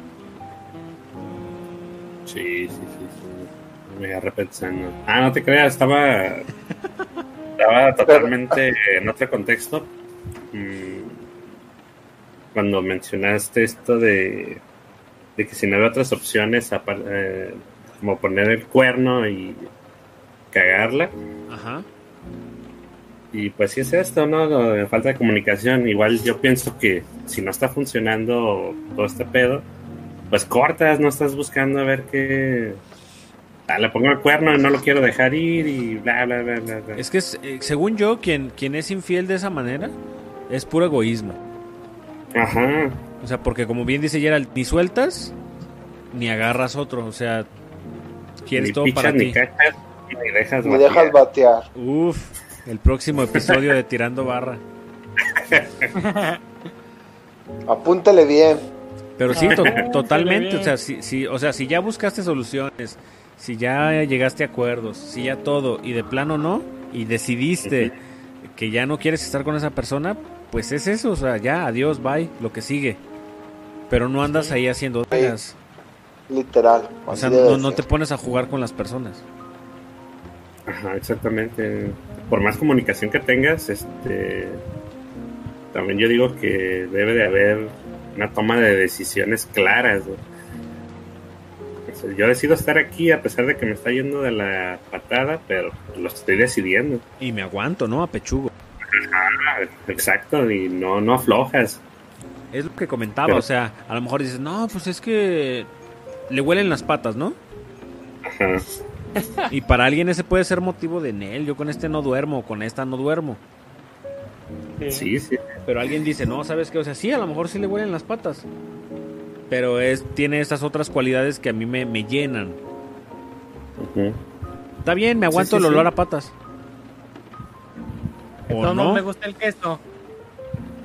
Sí, sí, sí. sí. Me agarré pensando. Ah, no te creas, estaba. Estaba totalmente en otro contexto. Mm, Cuando mencionaste esto de, de que si no había otras opciones, eh, como poner el cuerno y cagarla. Ajá. Y pues sí es esto, ¿no? Lo de falta de comunicación. Igual yo pienso que si no está funcionando todo este pedo, pues cortas, no estás buscando a ver qué... Ah, le pongo el cuerno y no lo quiero dejar ir y bla, bla, bla, bla. bla. Es que es, eh, según yo, quien, quien es infiel de esa manera es puro egoísmo. Ajá. O sea, porque como bien dice Gerald, ni sueltas ni agarras otro. O sea, quieres Ni todo pichas, para ni ti. cachas, ni dejas dejas batear. Uf, el próximo episodio de Tirando Barra. Apúntale bien. Pero sí, to- Ah, totalmente. O sea, si, si, o sea, si ya buscaste soluciones, si ya llegaste a acuerdos, si ya todo, y de plano no, y decidiste que ya no quieres estar con esa persona, pues es eso. O sea, ya, adiós, bye, lo que sigue. Pero no andas ahí haciendo dagas. Literal. O sea, no, no te pones a jugar con las personas. Ajá, exactamente. Por más comunicación que tengas, este también yo digo que debe de haber una toma de decisiones claras. ¿no? O sea, yo decido estar aquí a pesar de que me está yendo de la patada, pero lo estoy decidiendo. Y me aguanto, ¿no? A pechugo. Exacto, y no, no aflojas. Es lo que comentaba, Pero- o sea, a lo mejor dices, no, pues es que le huelen las patas, ¿no? Ajá. Y para alguien ese puede ser motivo de Nel, yo con este no duermo, con esta no duermo. Sí, sí. Pero alguien dice, no, ¿sabes qué? O sea, sí, a lo mejor sí le huelen las patas. Pero es, tiene estas otras cualidades que a mí me, me llenan. Está bien, me aguanto Sí, sí, el olor sí. a patas. O No, no me gusta el queso.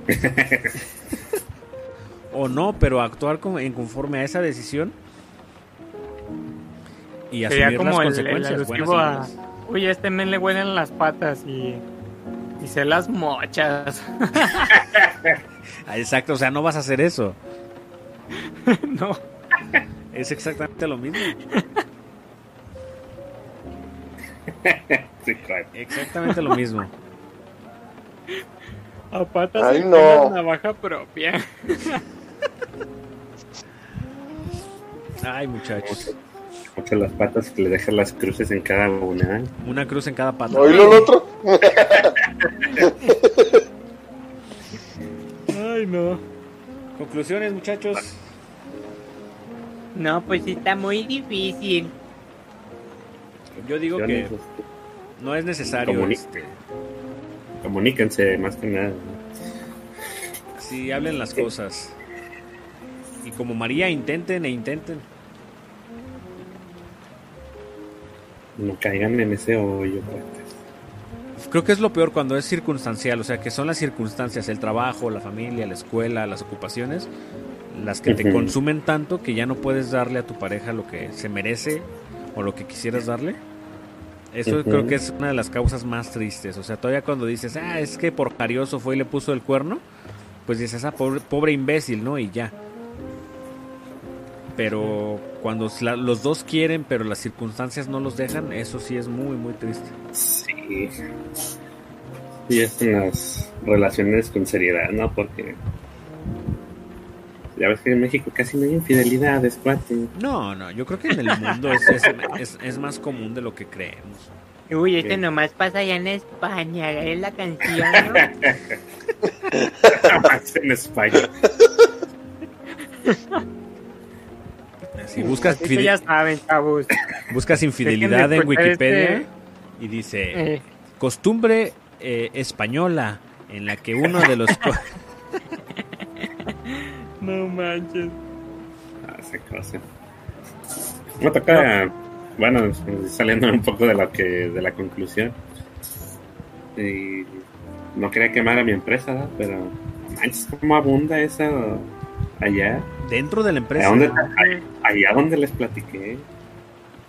o no, pero actuar con- en conforme a esa decisión y asumir las como el, el consecuencias. buenas a... Uy, a este men le huelen las patas y... Y se las mochas. Ah, Exacto, o sea, no vas a hacer eso. no. Es exactamente lo mismo. Exactamente lo mismo. A patas Ay, y no. con la navaja propia. Ay, muchachos. Muchas las patas que le dejas las cruces en cada una. Una cruz en cada pata. ¿Oílo el otro? Ay, no. Conclusiones, muchachos. No, pues sí está muy difícil. Yo digo que no- no es necesario. Comuni- este, Comuníquense más que nada. si hablen las cosas. Y como María, intenten e intenten. No caigan en ese hoyo. pues. Creo que es lo peor cuando es circunstancial, o sea, que son las circunstancias, el trabajo, la familia, la escuela, las ocupaciones, las que te consumen tanto que ya no puedes darle a tu pareja lo que se merece o lo que quisieras darle. Eso creo que es una de las causas más tristes. O sea, todavía cuando dices, ah, es que por carioso fue y le puso el cuerno, pues dices, ah, pobre, pobre imbécil, ¿no? Y ya. Pero cuando la- los dos quieren, pero las circunstancias no los dejan, eso sí es muy, muy triste. Sí. Y es en las relaciones con seriedad, ¿no? Porque. Ya ves que en México casi no hay infidelidades, cuate. No, no, yo creo que en el mundo es, es, es- es más común de lo que creemos. Uy, este Ok. nomás pasa allá en España, es la canción, ¿no? En España. Si buscas, Así que fide- ya saben, chavos. buscas infidelidad en Wikipedia este- y dice Eh, costumbre eh, española en la que uno de los no manches. Ah, esa cosa. Me toca, bueno, saliendo un poco de lo que, de la conclusión. Y no quería quemar a mi empresa, ¿no? pero manches, cómo abunda esa allá. Dentro de la Allá empresa. donde, allá donde les platiqué.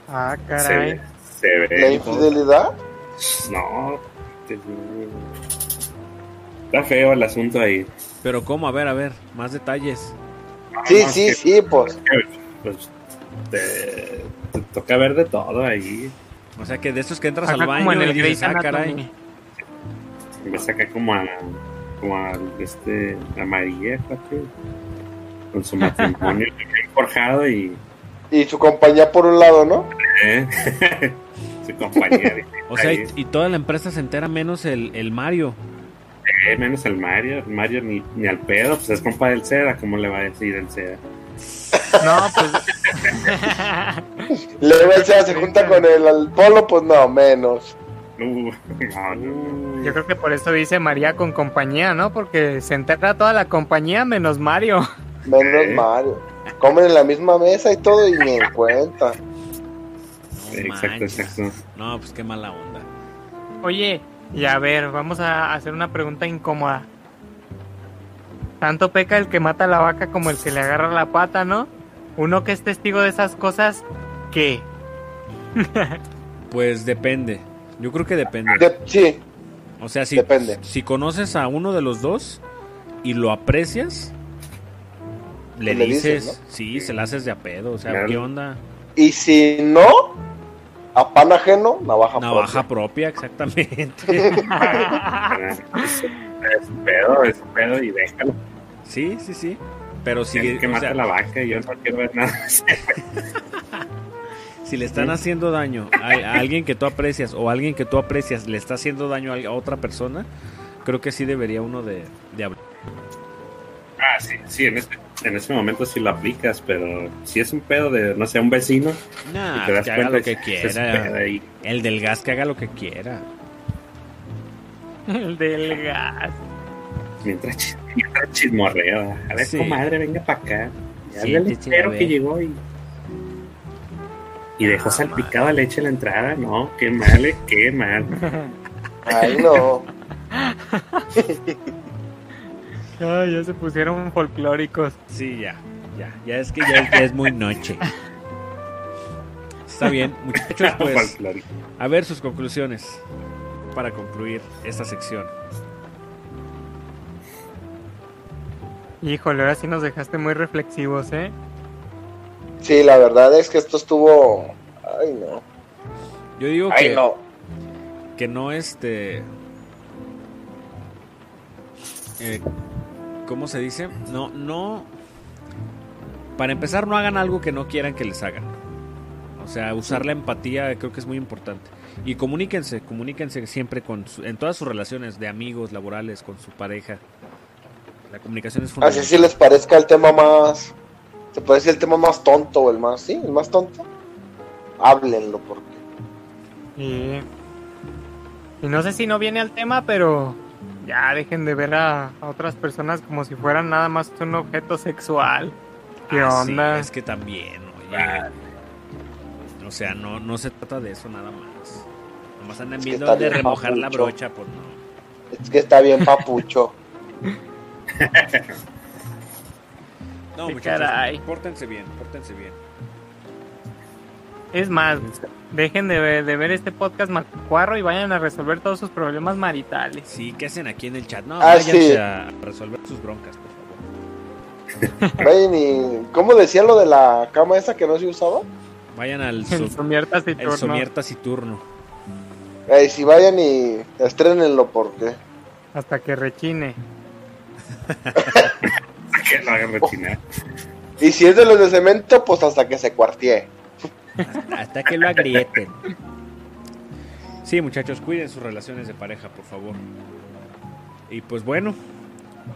Ah, Se caray. ve. Se ve. ¿La infidelidad? No. Está feo el asunto ahí. Pero ¿cómo? A ver, a ver, más detalles. Sí, No, sí, sí, pues. Pues te, te toca ver de todo ahí. O sea que de esos que entras Acá al baño como en el y dices, Grey's ah, caray. Ves acá como a, como a este, a María, fíjate, con su matrimonio forjado y Y su compañía por un lado, ¿no? eh, su compañía. O sea, y, toda la empresa se entera menos el, el Mario. eh, menos el Mario, el Mario ni, ni al pedo, pues es compa del Seda, ¿cómo le va a decir el Seda? No, pues. Luego el Sea se junta con el al polo, pues no, menos. Uh, no, no. Yo creo que por eso dice María con compañía, ¿no? Porque se entera toda la compañía menos Mario. Menos ¿Eh? Mario. Comen en la misma mesa y todo y ni en cuenta. No Exacto, exacto. No, pues qué mala onda. Oye, y a ver, vamos a hacer una pregunta incómoda. Tanto peca el que mata a la vaca como el que le agarra la pata, ¿no? Uno que es testigo de esas cosas, ¿qué? Pues depende. Yo creo que depende. De- sí, O sea, si, depende. si conoces a uno de los dos y lo aprecias, le, Le dices, dices, sí, se la haces de a pedo. O sea, Claro. ¿qué onda? Y si no, a pan ajeno, navaja, Navaja propia. propia, exactamente. Es, es pedo, es pedo y déjalo. sí, sí, sí. Pero si, que o mate sea, la vaca y yo no quiero ver nada. si le están haciendo daño a, a alguien que tú aprecias o a alguien que tú aprecias le está haciendo daño a otra persona, creo que sí debería uno de, de hablar. Ah, sí, sí, en ese, en ese momento sí lo aplicas, pero si es un pedo de, no sé, un vecino, Nah, y te das que haga lo quiera. El del gas que haga lo que quiera. El del gas. Mientras, chis- mientras chismorrea, a ver, Sí. comadre, venga para acá. Ya Sí, el ver. que llegó y. Y dejó Ah, salpicada leche en la entrada, no, qué mal, eh, qué mal. Ay, no. Ay, ya se pusieron folclóricos. Sí, ya, ya, ya es que ya, ya es muy noche. Está bien, muchachos, pues a ver sus conclusiones para concluir esta sección. Híjole, ahora sí nos dejaste muy reflexivos, ¿eh? Sí, la verdad es que esto estuvo. Ay, no. Yo digo Ay, que no. que no este eh, ¿cómo se dice? No, no para empezar no hagan algo que no quieran que les hagan. O sea, usar la empatía creo que es muy importante. Y comuníquense, comuníquense siempre con su- en todas sus relaciones de amigos, laborales, con su pareja. La comunicación es Así fundamental. si les parezca el tema más. Se puede decir el tema más tonto o el más. Sí, el más tonto. Háblenlo, porque. Y, y no sé si no viene al tema, pero ya dejen de ver a, a otras personas como si fueran nada más un objeto sexual. ¿Qué Ah, sí, onda? es que también, oye. O sea, no, no se trata de eso nada más. Nomás andan Es viendo bien remojar la brocha, pues no. Es que está bien papucho. No, muchachos, caray. pórtense bien, pórtense bien. Es más, dejen de ver, de ver este podcast macuarro y vayan a resolver todos sus problemas maritales. Sí, ¿qué hacen aquí en el chat? No, Ah, váyanse sí. a resolver sus broncas, por favor. Vayan y. ¿Cómo decía lo de la cama esa que no se usaba? Vayan al El su- somiertas y el turno. somiertas y turno. Eh, si vayan y estrenenlo, porque. Hasta que rechine. Que lo hagan rechinar. Y si es de los de cemento, pues hasta que se cuartee. Hasta que lo agrieten. Sí, muchachos, cuiden sus relaciones de pareja, por favor. Y pues bueno,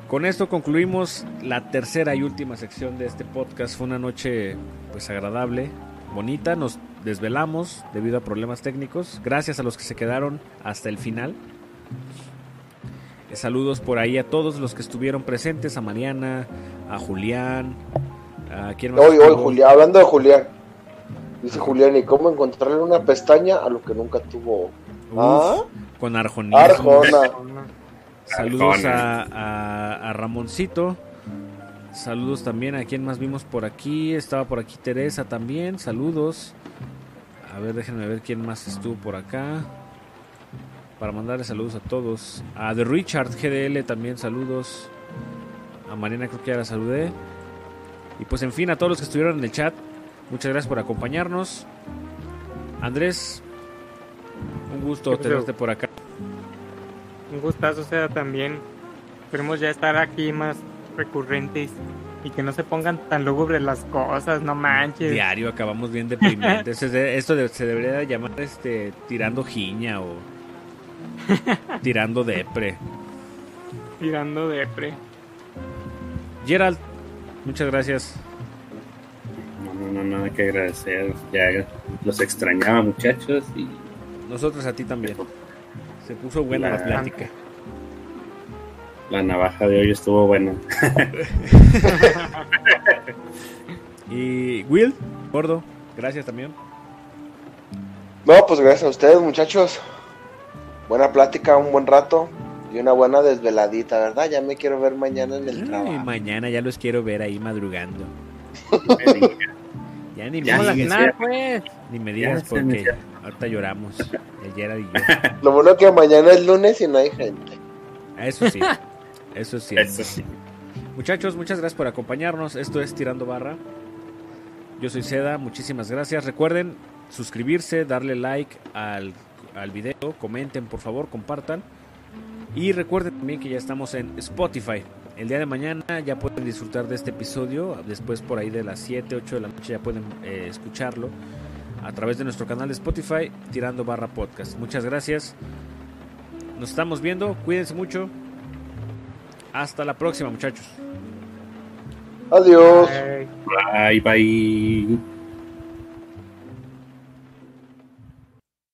con esto concluimos la tercera y última sección de este podcast. Fue una noche pues agradable, bonita, nos desvelamos debido a problemas técnicos. Gracias a los que se quedaron hasta el final. Saludos por ahí a todos los que estuvieron presentes, a Mariana, a Julián, a quién más Hoy, hoy? Julián, hablando de Julián. Dice Julián, ¿y cómo encontrarle una pestaña a lo que nunca tuvo? Uf, ¿Ah? con Arjonismo. Arjona. Saludos a- a Ramoncito, Saludos también a quien más vimos por aquí. Estaba por aquí Teresa también. Saludos. A ver, déjenme ver quién más estuvo por acá. Para mandarle saludos a todos. A The Richard GDL también saludos. A Mariana creo que ya la saludé. Y pues en fin, a todos los que estuvieron en el chat. Muchas gracias por acompañarnos. Andrés, un gusto tenerte por acá. Un gustazo sea también. Esperemos ya estar aquí más recurrentes y que no se pongan tan lúgubres las cosas, no manches. Diario acabamos bien deprimentes. Es de- Esto se debería de llamar este tirando giña o tirando depre. Tirando depre. Gerald, muchas gracias. No, no, no, nada que agradecer. Ya los extrañaba, muchachos. Y Nosotros a ti también. Se puso buena la La- plática. la navaja de hoy estuvo buena. Y Will, gordo, gracias también. No, pues gracias a ustedes, muchachos. Buena plática, un buen rato y una buena desveladita, ¿verdad? Ya me quiero ver mañana en el Ay, trabajo. mañana ya los quiero ver ahí madrugando. Ya ni me digas, pues. ni me digas porque ahorita lloramos. El y yo. Lo bueno que mañana es lunes y no hay gente. Ah, Eso sí, eso sí. Eso sí. Muchachos, muchas gracias por acompañarnos. Esto es Tirando Barra. Yo soy Seda, muchísimas gracias. Recuerden suscribirse, darle like al, al video, comenten por favor, compartan. Y recuerden también que ya estamos en Spotify. El día de mañana ya pueden disfrutar de este episodio. Después por ahí de las 7, 8 de la noche ya pueden eh, escucharlo a través de nuestro canal de Spotify, Tirando Barra Podcast. Muchas gracias. Nos estamos viendo. Cuídense mucho. Hasta la próxima, muchachos. Adiós. Bye, bye.